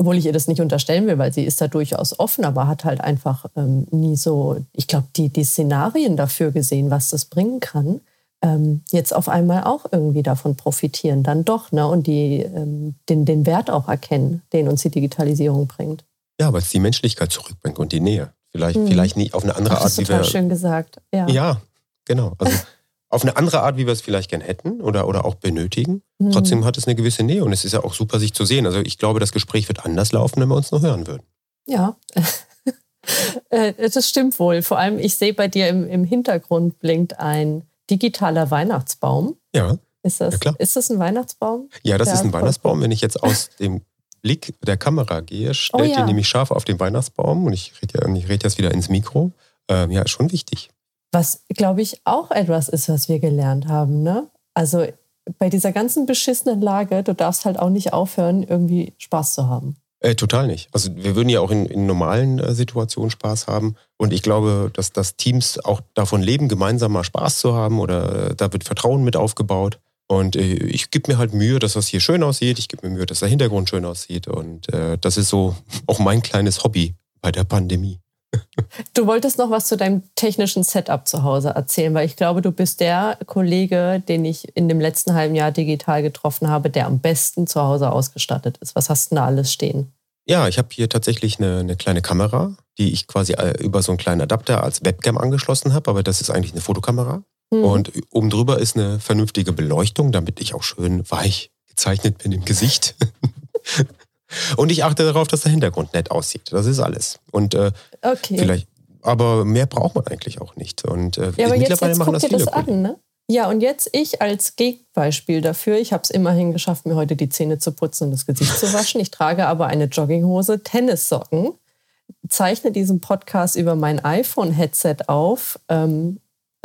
Obwohl ich ihr das nicht unterstellen will, weil sie ist da durchaus offen, aber hat halt einfach ähm, nie so, ich glaube, die, die Szenarien dafür gesehen, was das bringen kann, ähm, jetzt auf einmal auch irgendwie davon profitieren, dann doch, ne? Und die ähm, den, den Wert auch erkennen, den uns die Digitalisierung bringt. Ja, weil es die Menschlichkeit zurückbringt und die Nähe. Vielleicht, hm. vielleicht nie auf eine andere Ach, das ist Art, wie wir. schön gesagt. Ja, ja genau. Also auf eine andere Art, wie wir es vielleicht gern hätten oder, oder auch benötigen. Mhm. Trotzdem hat es eine gewisse Nähe und es ist ja auch super, sich zu sehen. Also ich glaube, das Gespräch wird anders laufen, wenn wir uns nur hören würden. Ja, äh, das stimmt wohl. Vor allem, ich sehe bei dir im, im Hintergrund blinkt ein digitaler Weihnachtsbaum. Ja. Ist das, ja, ist das ein Weihnachtsbaum? Ja, das ist ein Weihnachtsbaum. Wenn ich jetzt aus dem Blick der Kamera gehe, stellt oh, ja. ihr nämlich scharf auf den Weihnachtsbaum und ich rede, ja, ich rede jetzt wieder ins Mikro. Ähm, ja, ist schon wichtig. Was, glaube ich, auch etwas ist, was wir gelernt haben. Ne? Also bei dieser ganzen beschissenen Lage, du darfst halt auch nicht aufhören, irgendwie Spaß zu haben. Äh, total nicht. Also wir würden ja auch in, in normalen äh, Situationen Spaß haben. Und ich glaube, dass, dass Teams auch davon leben, gemeinsam mal Spaß zu haben oder äh, da wird Vertrauen mit aufgebaut. Und äh, ich gebe mir halt Mühe, dass das hier schön aussieht. Ich gebe mir Mühe, dass der Hintergrund schön aussieht. Und äh, das ist so auch mein kleines Hobby bei der Pandemie. Du wolltest noch was zu deinem technischen Setup zu Hause erzählen, weil ich glaube, du bist der Kollege, den ich in dem letzten halben Jahr digital getroffen habe, der am besten zu Hause ausgestattet ist. Was hast du da alles stehen? Ja, ich habe hier tatsächlich eine, eine, kleine Kamera, die ich quasi äh, über so einen kleinen Adapter als Webcam angeschlossen habe, aber das ist eigentlich eine Fotokamera. Mhm. Und oben drüber ist eine vernünftige Beleuchtung, damit ich auch schön weich gezeichnet bin im Gesicht. Und ich achte darauf, dass der Hintergrund nett aussieht. Das ist alles. Und äh, okay. vielleicht, aber mehr braucht man eigentlich auch nicht. Und äh, ja, aber jetzt, jetzt machen das viele das an, ne? Ja, und jetzt ich als Gegenbeispiel dafür. Ich habe es immerhin geschafft, mir heute die Zähne zu putzen und das Gesicht zu waschen. Ich trage aber eine Jogginghose, Tennissocken, zeichne diesen Podcast über mein iPhone-Headset auf. Ähm,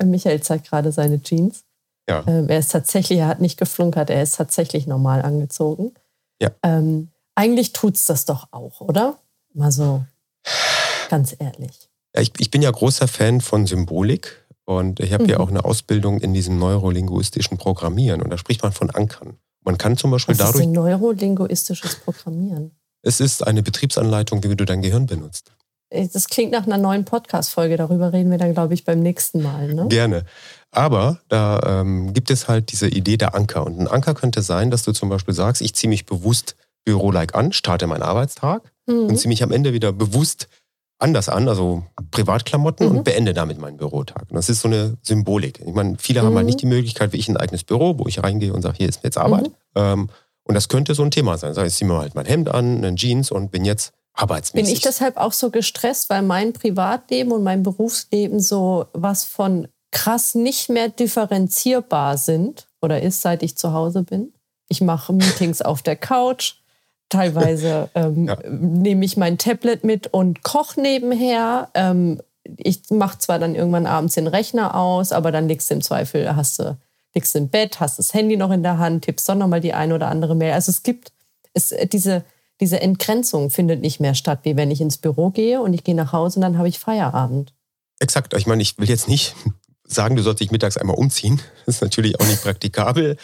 Michael zeigt gerade seine Jeans. Ja. Ähm, er ist tatsächlich, er hat nicht geflunkert, er ist tatsächlich normal angezogen. Ja. Ähm, eigentlich tut's das doch auch, oder? Mal so ganz ehrlich. Ich, ich bin ja großer Fan von Symbolik und ich habe mhm. ja auch eine Ausbildung in diesem neurolinguistischen Programmieren und da spricht man von Ankern. Man kann zum Beispiel Was dadurch. Ist neurolinguistisches Programmieren. Es ist eine Betriebsanleitung, wie du dein Gehirn benutzt. Äh, das klingt nach einer neuen Podcast-Folge. Darüber reden wir dann, glaube ich, beim nächsten Mal. Ne? Gerne. Aber da ähm, gibt es halt diese Idee der Anker. Und ein Anker könnte sein, dass du zum Beispiel sagst, ich ziehe mich bewusst Büro-like an, starte meinen Arbeitstag mhm. und ziehe mich am Ende wieder bewusst anders an, also Privatklamotten mhm. und beende damit meinen Bürotag. Und das ist so eine Symbolik. Ich meine, viele mhm. haben halt nicht die Möglichkeit, wie ich ein eigenes Büro, wo ich reingehe und sage, hier ist jetzt Arbeit. Mhm. Ähm, und das könnte so ein Thema sein. Sag, ich ziehe mir halt mein Hemd an, einen Jeans und bin jetzt arbeitsmäßig. Bin ich deshalb auch so gestresst, weil mein Privatleben und mein Berufsleben so was von krass nicht mehr differenzierbar sind oder ist, seit ich zu Hause bin? Ich mache Meetings auf der Couch. Teilweise ähm, ja. nehme ich mein Tablet mit und koche nebenher. Ähm, ich mache zwar dann irgendwann abends den Rechner aus, aber dann liegst du im Zweifel, hast du, liegst im Bett, hast das Handy noch in der Hand, tippst doch nochmal die eine oder andere Mail. Also es gibt, es, äh, diese, diese Entgrenzung findet nicht mehr statt, wie wenn ich ins Büro gehe und ich gehe nach Hause und dann habe ich Feierabend. Exakt. Ich meine, ich will jetzt nicht sagen, du sollst dich mittags einmal umziehen. Das ist natürlich auch nicht praktikabel.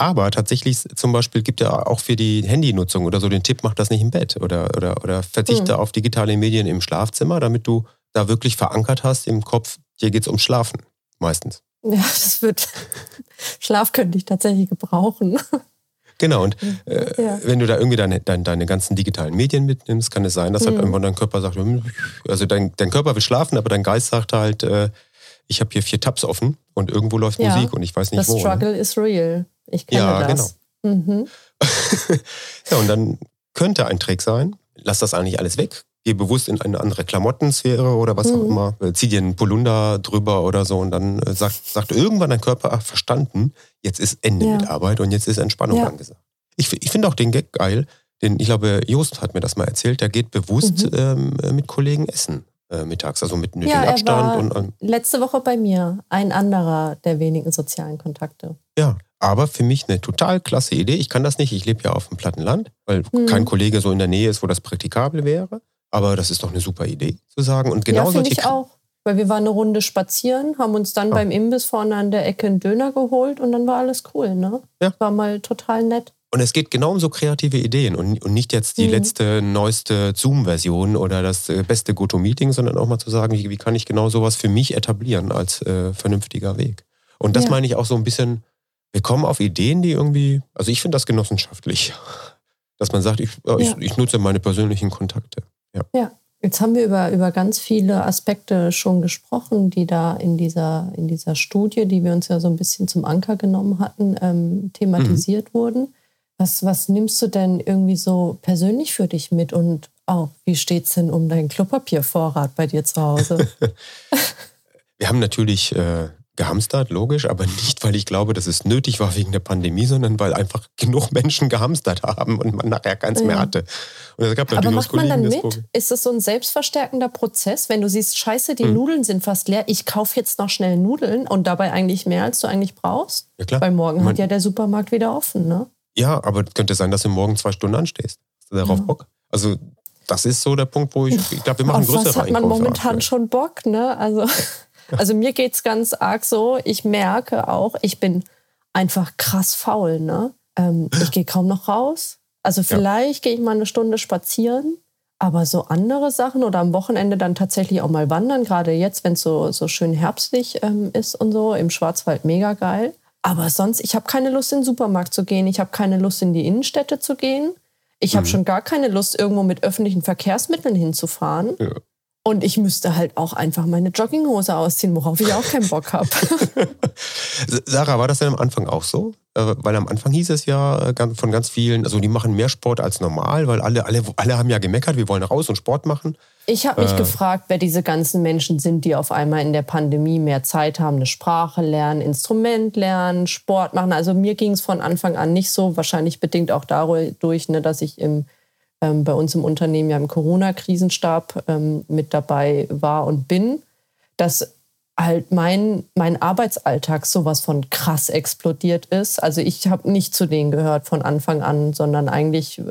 Aber tatsächlich zum Beispiel gibt er auch für die Handynutzung oder so den Tipp, mach das nicht im Bett oder, oder, oder verzichte mhm. auf digitale Medien im Schlafzimmer, damit du da wirklich verankert hast im Kopf, hier geht es ums Schlafen meistens. Ja, das wird. Schlaf könnte ich tatsächlich gebrauchen. Genau, und äh, ja. wenn du da irgendwie deine, deine, deine, ganzen digitalen Medien mitnimmst, kann es sein, dass halt mhm. irgendwann dein Körper sagt, hm, also dein, dein Körper will schlafen, aber dein Geist sagt halt, äh, ich habe hier vier Tabs offen und irgendwo läuft ja. Musik und ich weiß nicht The wo. The ne? struggle ne? is real. Ich kenne ja, das. Genau. Mhm. ja, und dann könnte ein Trick sein, lass das eigentlich alles weg, geh bewusst in eine andere Klamottensphäre oder was mhm. auch immer, äh, zieh dir einen Polunder drüber oder so und dann äh, sagt, sagt irgendwann dein Körper, ach, verstanden, jetzt ist Ende ja. mit Arbeit und jetzt ist Entspannung ja. angesagt. Ich, ich finde auch den Gag geil, denn ich glaube, Jost hat mir das mal erzählt, der geht bewusst mhm. ähm, mit Kollegen essen äh, mittags, also mit nötigem ja, Abstand. und, und letzte Woche bei mir, ein anderer der wenigen sozialen Kontakte. Ja, aber für mich eine total klasse Idee. Ich kann das nicht, ich lebe ja auf dem platten Land, weil hm. kein Kollege so in der Nähe ist, wo das praktikabel wäre. Aber das ist doch eine super Idee zu sagen. Und genau ja, finde ich auch. Weil wir waren eine Runde spazieren, haben uns dann ja. beim Imbiss vorne an der Ecke einen Döner geholt und dann war alles cool, ne? Ja. War mal total nett. Und es geht genau um so kreative Ideen und, und nicht jetzt die mhm. letzte, neueste Zoom-Version oder das äh, beste GoToMeeting, sondern auch mal zu sagen, wie, wie kann ich genau sowas für mich etablieren als äh, vernünftiger Weg. Und das ja. meine ich auch so ein bisschen, wir kommen auf Ideen, die irgendwie, also ich finde das genossenschaftlich, dass man sagt, ich, ja. ich, ich, nutze meine persönlichen Kontakte. Ja. ja. Jetzt haben wir über, über ganz viele Aspekte schon gesprochen, die da in dieser, in dieser Studie, die wir uns ja so ein bisschen zum Anker genommen hatten, ähm, thematisiert mhm. wurden. Was, was nimmst du denn irgendwie so persönlich für dich mit und auch, wie steht es denn um deinen Klopapiervorrat bei dir zu Hause? wir haben natürlich äh, gehamstert, logisch, aber nicht, weil ich glaube, dass es nötig war wegen der Pandemie, sondern weil einfach genug Menschen gehamstert haben und man nachher keins ja. mehr hatte. Und es gab aber macht man dann mit? Ist das so ein selbstverstärkender Prozess, wenn du siehst, scheiße, die hm. Nudeln sind fast leer, ich kaufe jetzt noch schnell Nudeln und dabei eigentlich mehr, als du eigentlich brauchst? Ja, klar. Weil morgen man, hat ja der Supermarkt wieder offen, ne? Ja, aber es könnte sein, dass du morgen zwei Stunden anstehst. Hast du darauf ja. Bock? Also das ist so der Punkt, wo ich, ich glaube, wir machen größere Was hat man momentan schon Bock, ne? Also, also mir geht es ganz arg so. Ich merke auch, ich bin einfach krass faul, ne? Ähm, ich gehe kaum noch raus. Also vielleicht ja. gehe ich mal eine Stunde spazieren, Aber so andere Sachen oder am Wochenende dann tatsächlich auch mal wandern, gerade jetzt, wenn es so, so schön herbstlich ähm, ist und so, im Schwarzwald mega geil. Aber sonst, ich habe keine Lust, in den Supermarkt zu gehen. Ich habe keine Lust, in die Innenstädte zu gehen. Ich habe mhm. schon gar keine Lust, irgendwo mit öffentlichen Verkehrsmitteln hinzufahren. Ja. Und ich müsste halt auch einfach meine Jogginghose ausziehen, worauf ich auch keinen Bock habe. Sarah, war das denn am Anfang auch so? Äh, weil am Anfang hieß es ja äh, von ganz vielen, also die machen mehr Sport als normal, weil alle, alle, alle haben ja gemeckert, wir wollen raus und Sport machen. Ich habe mich äh, gefragt, wer diese ganzen Menschen sind, die auf einmal in der Pandemie mehr Zeit haben, eine Sprache lernen, Instrument lernen, Sport machen. Also mir ging es von Anfang an nicht so, wahrscheinlich bedingt auch dadurch, ne, dass ich im ähm, bei uns im Unternehmen ja im Corona-Krisenstab ähm, mit dabei war und bin, dass halt mein, mein Arbeitsalltag sowas von krass explodiert ist. Also ich habe nicht zu denen gehört von Anfang an, sondern eigentlich äh,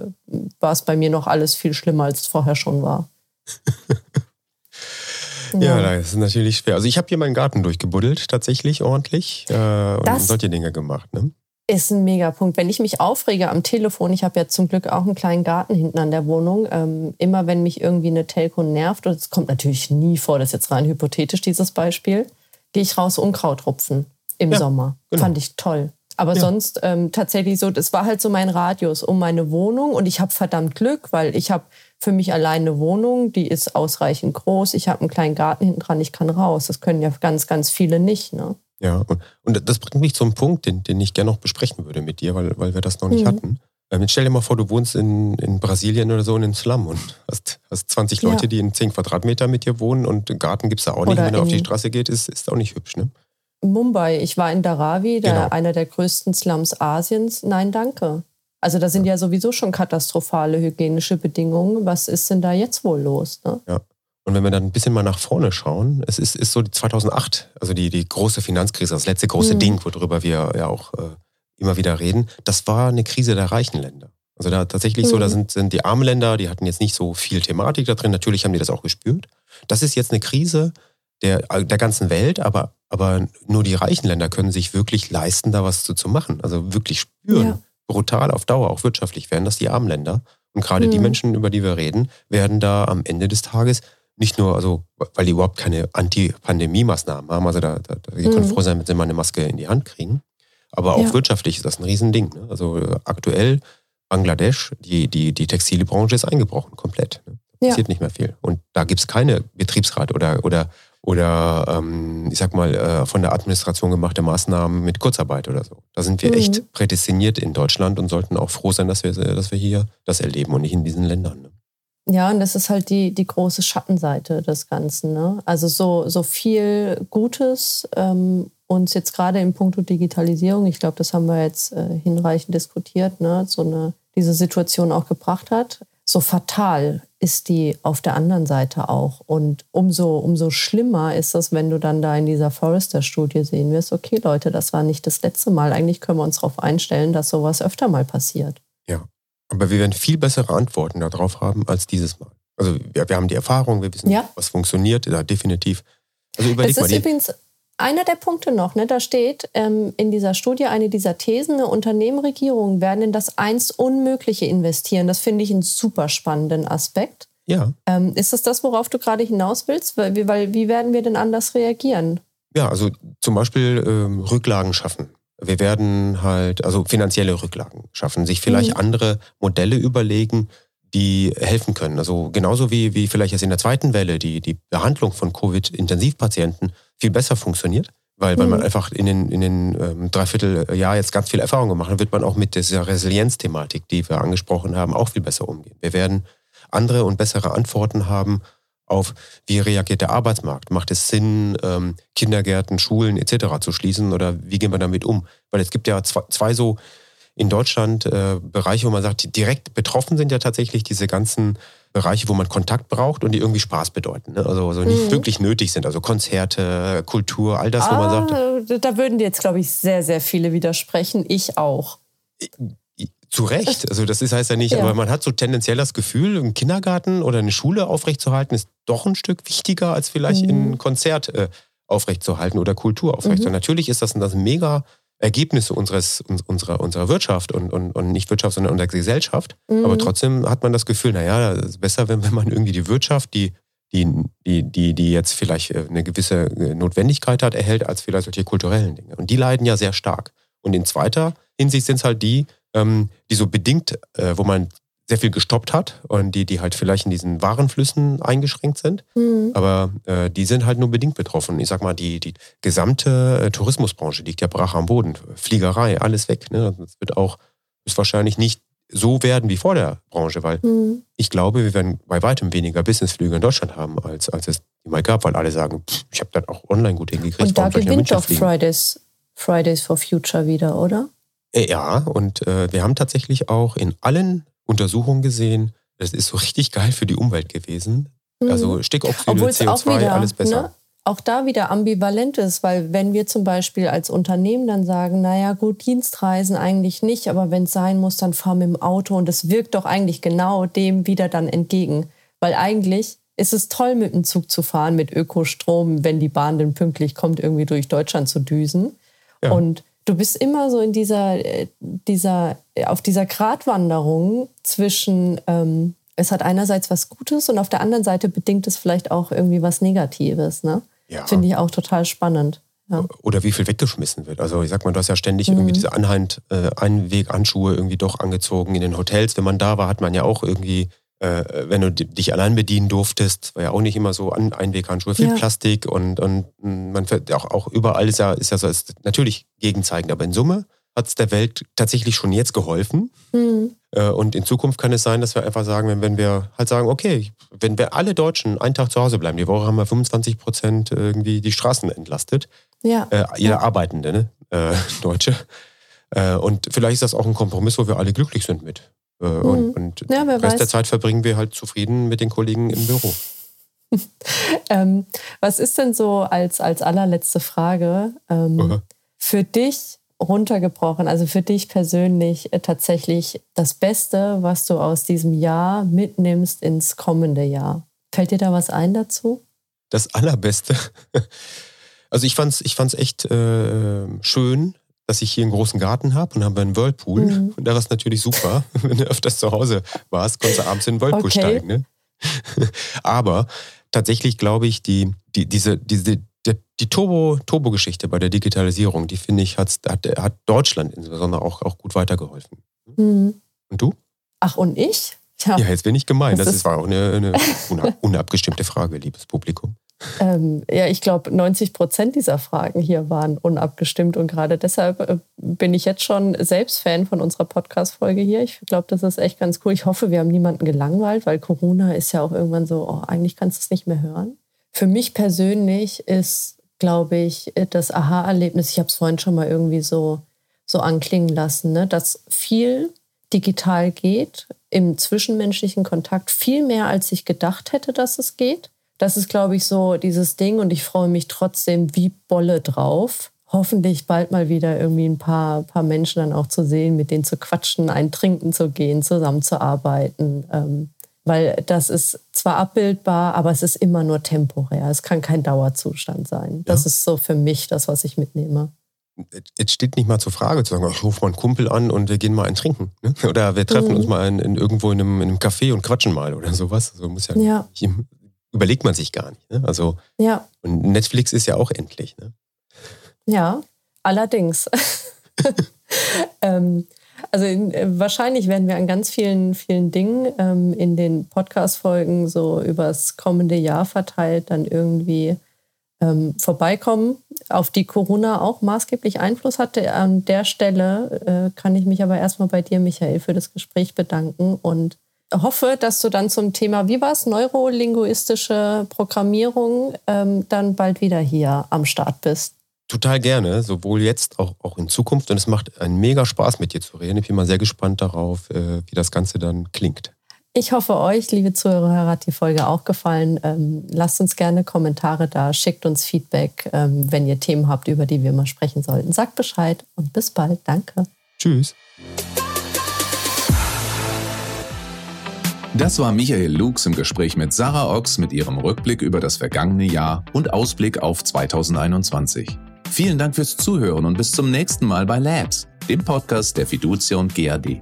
war es bei mir noch alles viel schlimmer, als es vorher schon war. ja, ja, das ist natürlich schwer. Also ich habe hier meinen Garten durchgebuddelt, tatsächlich ordentlich. Äh, und das, solche Dinge gemacht. Ne? Ist ein Megapunkt. Wenn ich mich aufrege am Telefon, ich habe ja zum Glück auch einen kleinen Garten hinten an der Wohnung, ähm, immer wenn mich irgendwie eine Telco nervt, und es kommt natürlich nie vor, das ist jetzt rein hypothetisch dieses Beispiel, gehe ich raus Unkraut rupfen im ja, Sommer. Genau. Fand ich toll. Aber ja. sonst ähm, tatsächlich so, das war halt so mein Radius um meine Wohnung und ich habe verdammt Glück, weil ich habe für mich allein eine Wohnung, die ist ausreichend groß. Ich habe einen kleinen Garten hinten dran, ich kann raus. Das können ja ganz, ganz viele nicht. Ne? Ja, und, und das bringt mich zum Punkt, den, den ich gerne noch besprechen würde mit dir, weil, weil wir das noch nicht mhm. hatten. Ähm, stell dir mal vor, du wohnst in, in Brasilien oder so in einem Slum und hast, hast 20 Leute, ja. die in 10 Quadratmeter mit dir wohnen und Garten gibt es da auch nicht. Oder wenn du auf die Straße geht, ist, ist auch nicht hübsch, ne? Mumbai, ich war in Dharavi, der, genau. einer der größten Slums Asiens. Nein, danke. Also da sind ja sowieso schon katastrophale hygienische Bedingungen. Was ist denn da jetzt wohl los? Ne? Ja. Und wenn wir dann ein bisschen mal nach vorne schauen, es ist, ist so 2008, also die, die große Finanzkrise, das letzte große mhm. Ding, worüber wir ja auch äh, immer wieder reden, das war eine Krise der reichen Länder. Also da tatsächlich mhm. so, da mhm. sind, sind die armen Länder, die hatten jetzt nicht so viel Thematik da drin, natürlich haben die das auch gespürt. Das ist jetzt eine Krise der, der ganzen Welt, aber, aber nur die reichen Länder können sich wirklich leisten, da was zu, zu machen. Also wirklich spüren, ja. brutal auf Dauer, auch wirtschaftlich werden das die armen Länder. Und gerade mhm. die Menschen, über die wir reden, werden da am Ende des Tages nicht nur, also, weil die überhaupt keine Anti-Pandemie-Maßnahmen haben. Also da, da, die mhm. können froh sein, wenn sie mal eine Maske in die Hand kriegen. Aber auch ja. wirtschaftlich ist das ein Riesending. Ne? Also aktuell Bangladesch, die, die, die Textilbranche ist eingebrochen, komplett. Ne? Ja. Passiert nicht mehr viel. Und da gibt es keine Betriebsrat oder, oder, oder ähm, ich sag mal, äh, von der Administration gemachte Maßnahmen mit Kurzarbeit oder so. Da sind wir mhm. echt prädestiniert in Deutschland und sollten auch froh sein, dass wir, dass wir hier das erleben und nicht in diesen Ländern. Ne? Ja, und das ist halt die, die große Schattenseite des Ganzen. Ne? Also so, so viel Gutes ähm, uns jetzt gerade in puncto Digitalisierung, ich glaube, das haben wir jetzt äh, hinreichend diskutiert, ne? so eine, diese Situation auch gebracht hat. So fatal ist die auf der anderen Seite auch. Und umso, umso schlimmer ist es, wenn du dann da in dieser Forrester-Studie sehen wirst, okay Leute, das war nicht das letzte Mal. Eigentlich können wir uns darauf einstellen, dass sowas öfter mal passiert. Aber wir werden viel bessere Antworten darauf haben als dieses Mal. Also wir, wir haben die Erfahrung, wir wissen, ja. was funktioniert, ja, definitiv. Also überleg es ist übrigens einer der Punkte noch, ne, da steht ähm, in dieser Studie eine dieser Thesen, eine Unternehmen, Regierungen werden in das einst Unmögliche investieren. Das finde ich einen super spannenden Aspekt. Ja. Ähm, ist das das, worauf du gerade hinaus willst? Weil, weil, wie werden wir denn anders reagieren? Ja, also zum Beispiel ähm, Rücklagen schaffen. Wir werden halt, also finanzielle Rücklagen schaffen, sich vielleicht mhm. andere Modelle überlegen, die helfen können. Also genauso wie, wie vielleicht jetzt in der zweiten Welle die, die Behandlung von Covid-Intensivpatienten viel besser funktioniert, weil, weil man mhm. einfach in den, in den ähm, Dreivierteljahr jetzt ganz viel Erfahrung gemacht hat, wird man auch mit dieser Resilienzthematik, die wir angesprochen haben, auch viel besser umgehen. Wir werden andere und bessere Antworten haben auf, wie reagiert der Arbeitsmarkt? Macht es Sinn, ähm, Kindergärten, Schulen etc. zu schließen oder wie gehen wir damit um? Weil es gibt ja zwei, zwei so in Deutschland äh, Bereiche, wo man sagt, die direkt betroffen sind ja tatsächlich diese ganzen Bereiche, wo man Kontakt braucht und die irgendwie Spaß bedeuten. Ne? Also, also nicht mhm. wirklich nötig sind. Also Konzerte, Kultur, all das, ah, wo man sagt. Da würden jetzt, glaube ich, sehr, sehr viele widersprechen. Ich auch. Zu Recht. Also das ist, heißt ja nicht, ja. aber man hat so tendenziell das Gefühl, einen Kindergarten oder eine Schule aufrechtzuerhalten, ist doch ein Stück wichtiger, als vielleicht mhm. ein Konzert äh, aufrechtzuerhalten oder Kultur aufrechtzuerhalten. Mhm. Natürlich ist das, das mega Ergebnisse unseres, unserer, unserer Wirtschaft und, und, und nicht Wirtschaft, sondern unserer Gesellschaft. Mhm. Aber trotzdem hat man das Gefühl, naja, es ist besser, wenn, wenn man irgendwie die Wirtschaft, die, die, die, die, die jetzt vielleicht äh, eine gewisse äh, Notwendigkeit hat, erhält, als vielleicht solche kulturellen Dinge. Und die leiden ja sehr stark. Und in zweiter Hinsicht sind es halt die, ähm, die so bedingt, äh, wo man sehr viel gestoppt hat und die, die halt vielleicht in diesen Warenflüssen eingeschränkt sind. Mhm. Aber äh, die sind halt nur bedingt betroffen. Ich sag mal, die, die gesamte äh, Tourismusbranche liegt ja brach am Boden. Fliegerei, alles weg. Ne? Das wird auch ist wahrscheinlich nicht so werden wie vor der Branche, weil mhm. ich glaube, wir werden bei weitem weniger Businessflüge in Deutschland haben, als, als es mal gab, weil alle sagen, pff, ich habe das auch online gut hingekriegt. Und da gewinnt doch Fridays, Fridays for Future wieder, oder? Äh, ja, und äh, wir haben tatsächlich auch in allen Untersuchungen gesehen, das ist so richtig geil für die Umwelt gewesen. Mhm. Also Stickoxide, CO2, wieder, alles besser. Ne? Auch da wieder ambivalent ist, weil wenn wir zum Beispiel als Unternehmen dann sagen, naja gut, Dienstreisen eigentlich nicht, aber wenn es sein muss, dann fahren wir im Auto und das wirkt doch eigentlich genau dem wieder dann entgegen. Weil eigentlich ist es toll, mit dem Zug zu fahren, mit Ökostrom, wenn die Bahn dann pünktlich kommt, irgendwie durch Deutschland zu düsen. Ja. Und du bist immer so in dieser, äh, dieser, auf dieser Gratwanderung zwischen, ähm, es hat einerseits was Gutes und auf der anderen Seite bedingt es vielleicht auch irgendwie was Negatives. Ne? Ja. Finde ich auch total spannend. Ja. Oder wie viel weggeschmissen wird. Also ich sag mal, du hast ja ständig mhm. irgendwie diese Anhand, äh, Einweganschuhe irgendwie doch angezogen in den Hotels. Wenn man da war, hat man ja auch irgendwie äh, wenn du dich allein bedienen durftest, war ja auch nicht immer so An Einweghandschuhe, viel ja. Plastik und, und man auch, auch überall ist ja, ist ja so, ist natürlich gegenzeigend, aber in Summe hat es der Welt tatsächlich schon jetzt geholfen. Mhm. Äh, und in Zukunft kann es sein, dass wir einfach sagen, wenn, wenn wir halt sagen, okay, wenn wir alle Deutschen einen Tag zu Hause bleiben, die Woche haben wir 25 Prozent irgendwie die Straßen entlastet. Ja. Äh, jeder ja. Arbeitende, ne? Äh, Deutsche. Äh, und vielleicht ist das auch ein Kompromiss, wo wir alle glücklich sind mit. Äh, mhm. Und, und ja, den Rest weiß. der Zeit verbringen wir halt zufrieden mit den Kollegen im Büro. ähm, was ist denn so als, als allerletzte Frage ähm, für dich runtergebrochen, also für dich persönlich äh, tatsächlich das Beste, was du aus diesem Jahr mitnimmst ins kommende Jahr? Fällt dir da was ein dazu? Das Allerbeste. Also ich fand es ich fand's echt äh, schön, dass ich hier einen großen Garten habe und haben wir einen Whirlpool. Mhm. Und da war es natürlich super, wenn du öfters zu Hause warst, konntest du abends in den Whirlpool okay. steigen. Ne? Aber tatsächlich glaube ich, die, die, diese, diese, die, die Turbo, Turbo-Geschichte bei der Digitalisierung, die finde ich, hat, hat, hat Deutschland insbesondere auch, auch gut weitergeholfen. Mhm. Und du? Ach, und ich? Ja, ja jetzt bin ich gemein. Das, das ist, war auch eine, eine unabgestimmte Frage, liebes Publikum. Ähm, ja, ich glaube, 90 Prozent dieser Fragen hier waren unabgestimmt und gerade deshalb äh, bin ich jetzt schon selbst Fan von unserer Podcast-Folge hier. Ich glaube, das ist echt ganz cool. Ich hoffe, wir haben niemanden gelangweilt, weil Corona ist ja auch irgendwann so, oh, eigentlich kannst du es nicht mehr hören. Für mich persönlich ist, glaube ich, das Aha-Erlebnis, ich habe es vorhin schon mal irgendwie so, so anklingen lassen, ne, dass viel digital geht im zwischenmenschlichen Kontakt, viel mehr als ich gedacht hätte, dass es geht das ist, glaube ich, so dieses Ding und ich freue mich trotzdem wie Bolle drauf. Hoffentlich bald mal wieder irgendwie ein paar, paar Menschen dann auch zu sehen, mit denen zu quatschen, ein Trinken zu gehen, zusammenzuarbeiten. Ähm, weil das ist zwar abbildbar, aber es ist immer nur temporär. Es kann kein Dauerzustand sein. Das ja. ist so für mich das, was ich mitnehme. Es steht nicht mal zur Frage zu sagen, ich rufe mal einen Kumpel an und wir gehen mal ein Trinken. Ne? Oder wir treffen mhm. uns mal in, in irgendwo in einem, in einem, Café und quatschen mal oder sowas. Also muss ja, ja. Überlegt man sich gar nicht. Ne? Also, ja. Und Netflix ist ja auch endlich. Ne? Ja, allerdings. ähm, also in, äh, wahrscheinlich werden wir an ganz vielen, vielen Dingen ähm, in den Podcast-Folgen so übers kommende Jahr verteilt dann irgendwie ähm, vorbeikommen, auf die Corona auch maßgeblich Einfluss hatte. An der Stelle äh, kann ich mich aber erstmal bei dir, Michael, für das Gespräch bedanken und hoffe, dass du dann zum Thema, wie war es, neurolinguistische Programmierung, ähm, dann bald wieder hier am Start bist. Total gerne, sowohl jetzt auch, auch in Zukunft. Und es macht einen mega Spaß, mit dir zu reden. Ich bin mal sehr gespannt darauf, äh, wie das Ganze dann klingt. Ich hoffe, euch, liebe Zuhörer, hat die Folge auch gefallen. Ähm, lasst uns gerne Kommentare da, schickt uns Feedback, ähm, wenn ihr Themen habt, über die wir mal sprechen sollten. Sagt Bescheid und bis bald. Danke. Tschüss. Das war Michael Lux im Gespräch mit Sarah Ochs mit ihrem Rückblick über das vergangene Jahr und Ausblick auf 2021. Vielen Dank fürs Zuhören und bis zum nächsten Mal bei Labs, dem Podcast der Fiducia und GAD.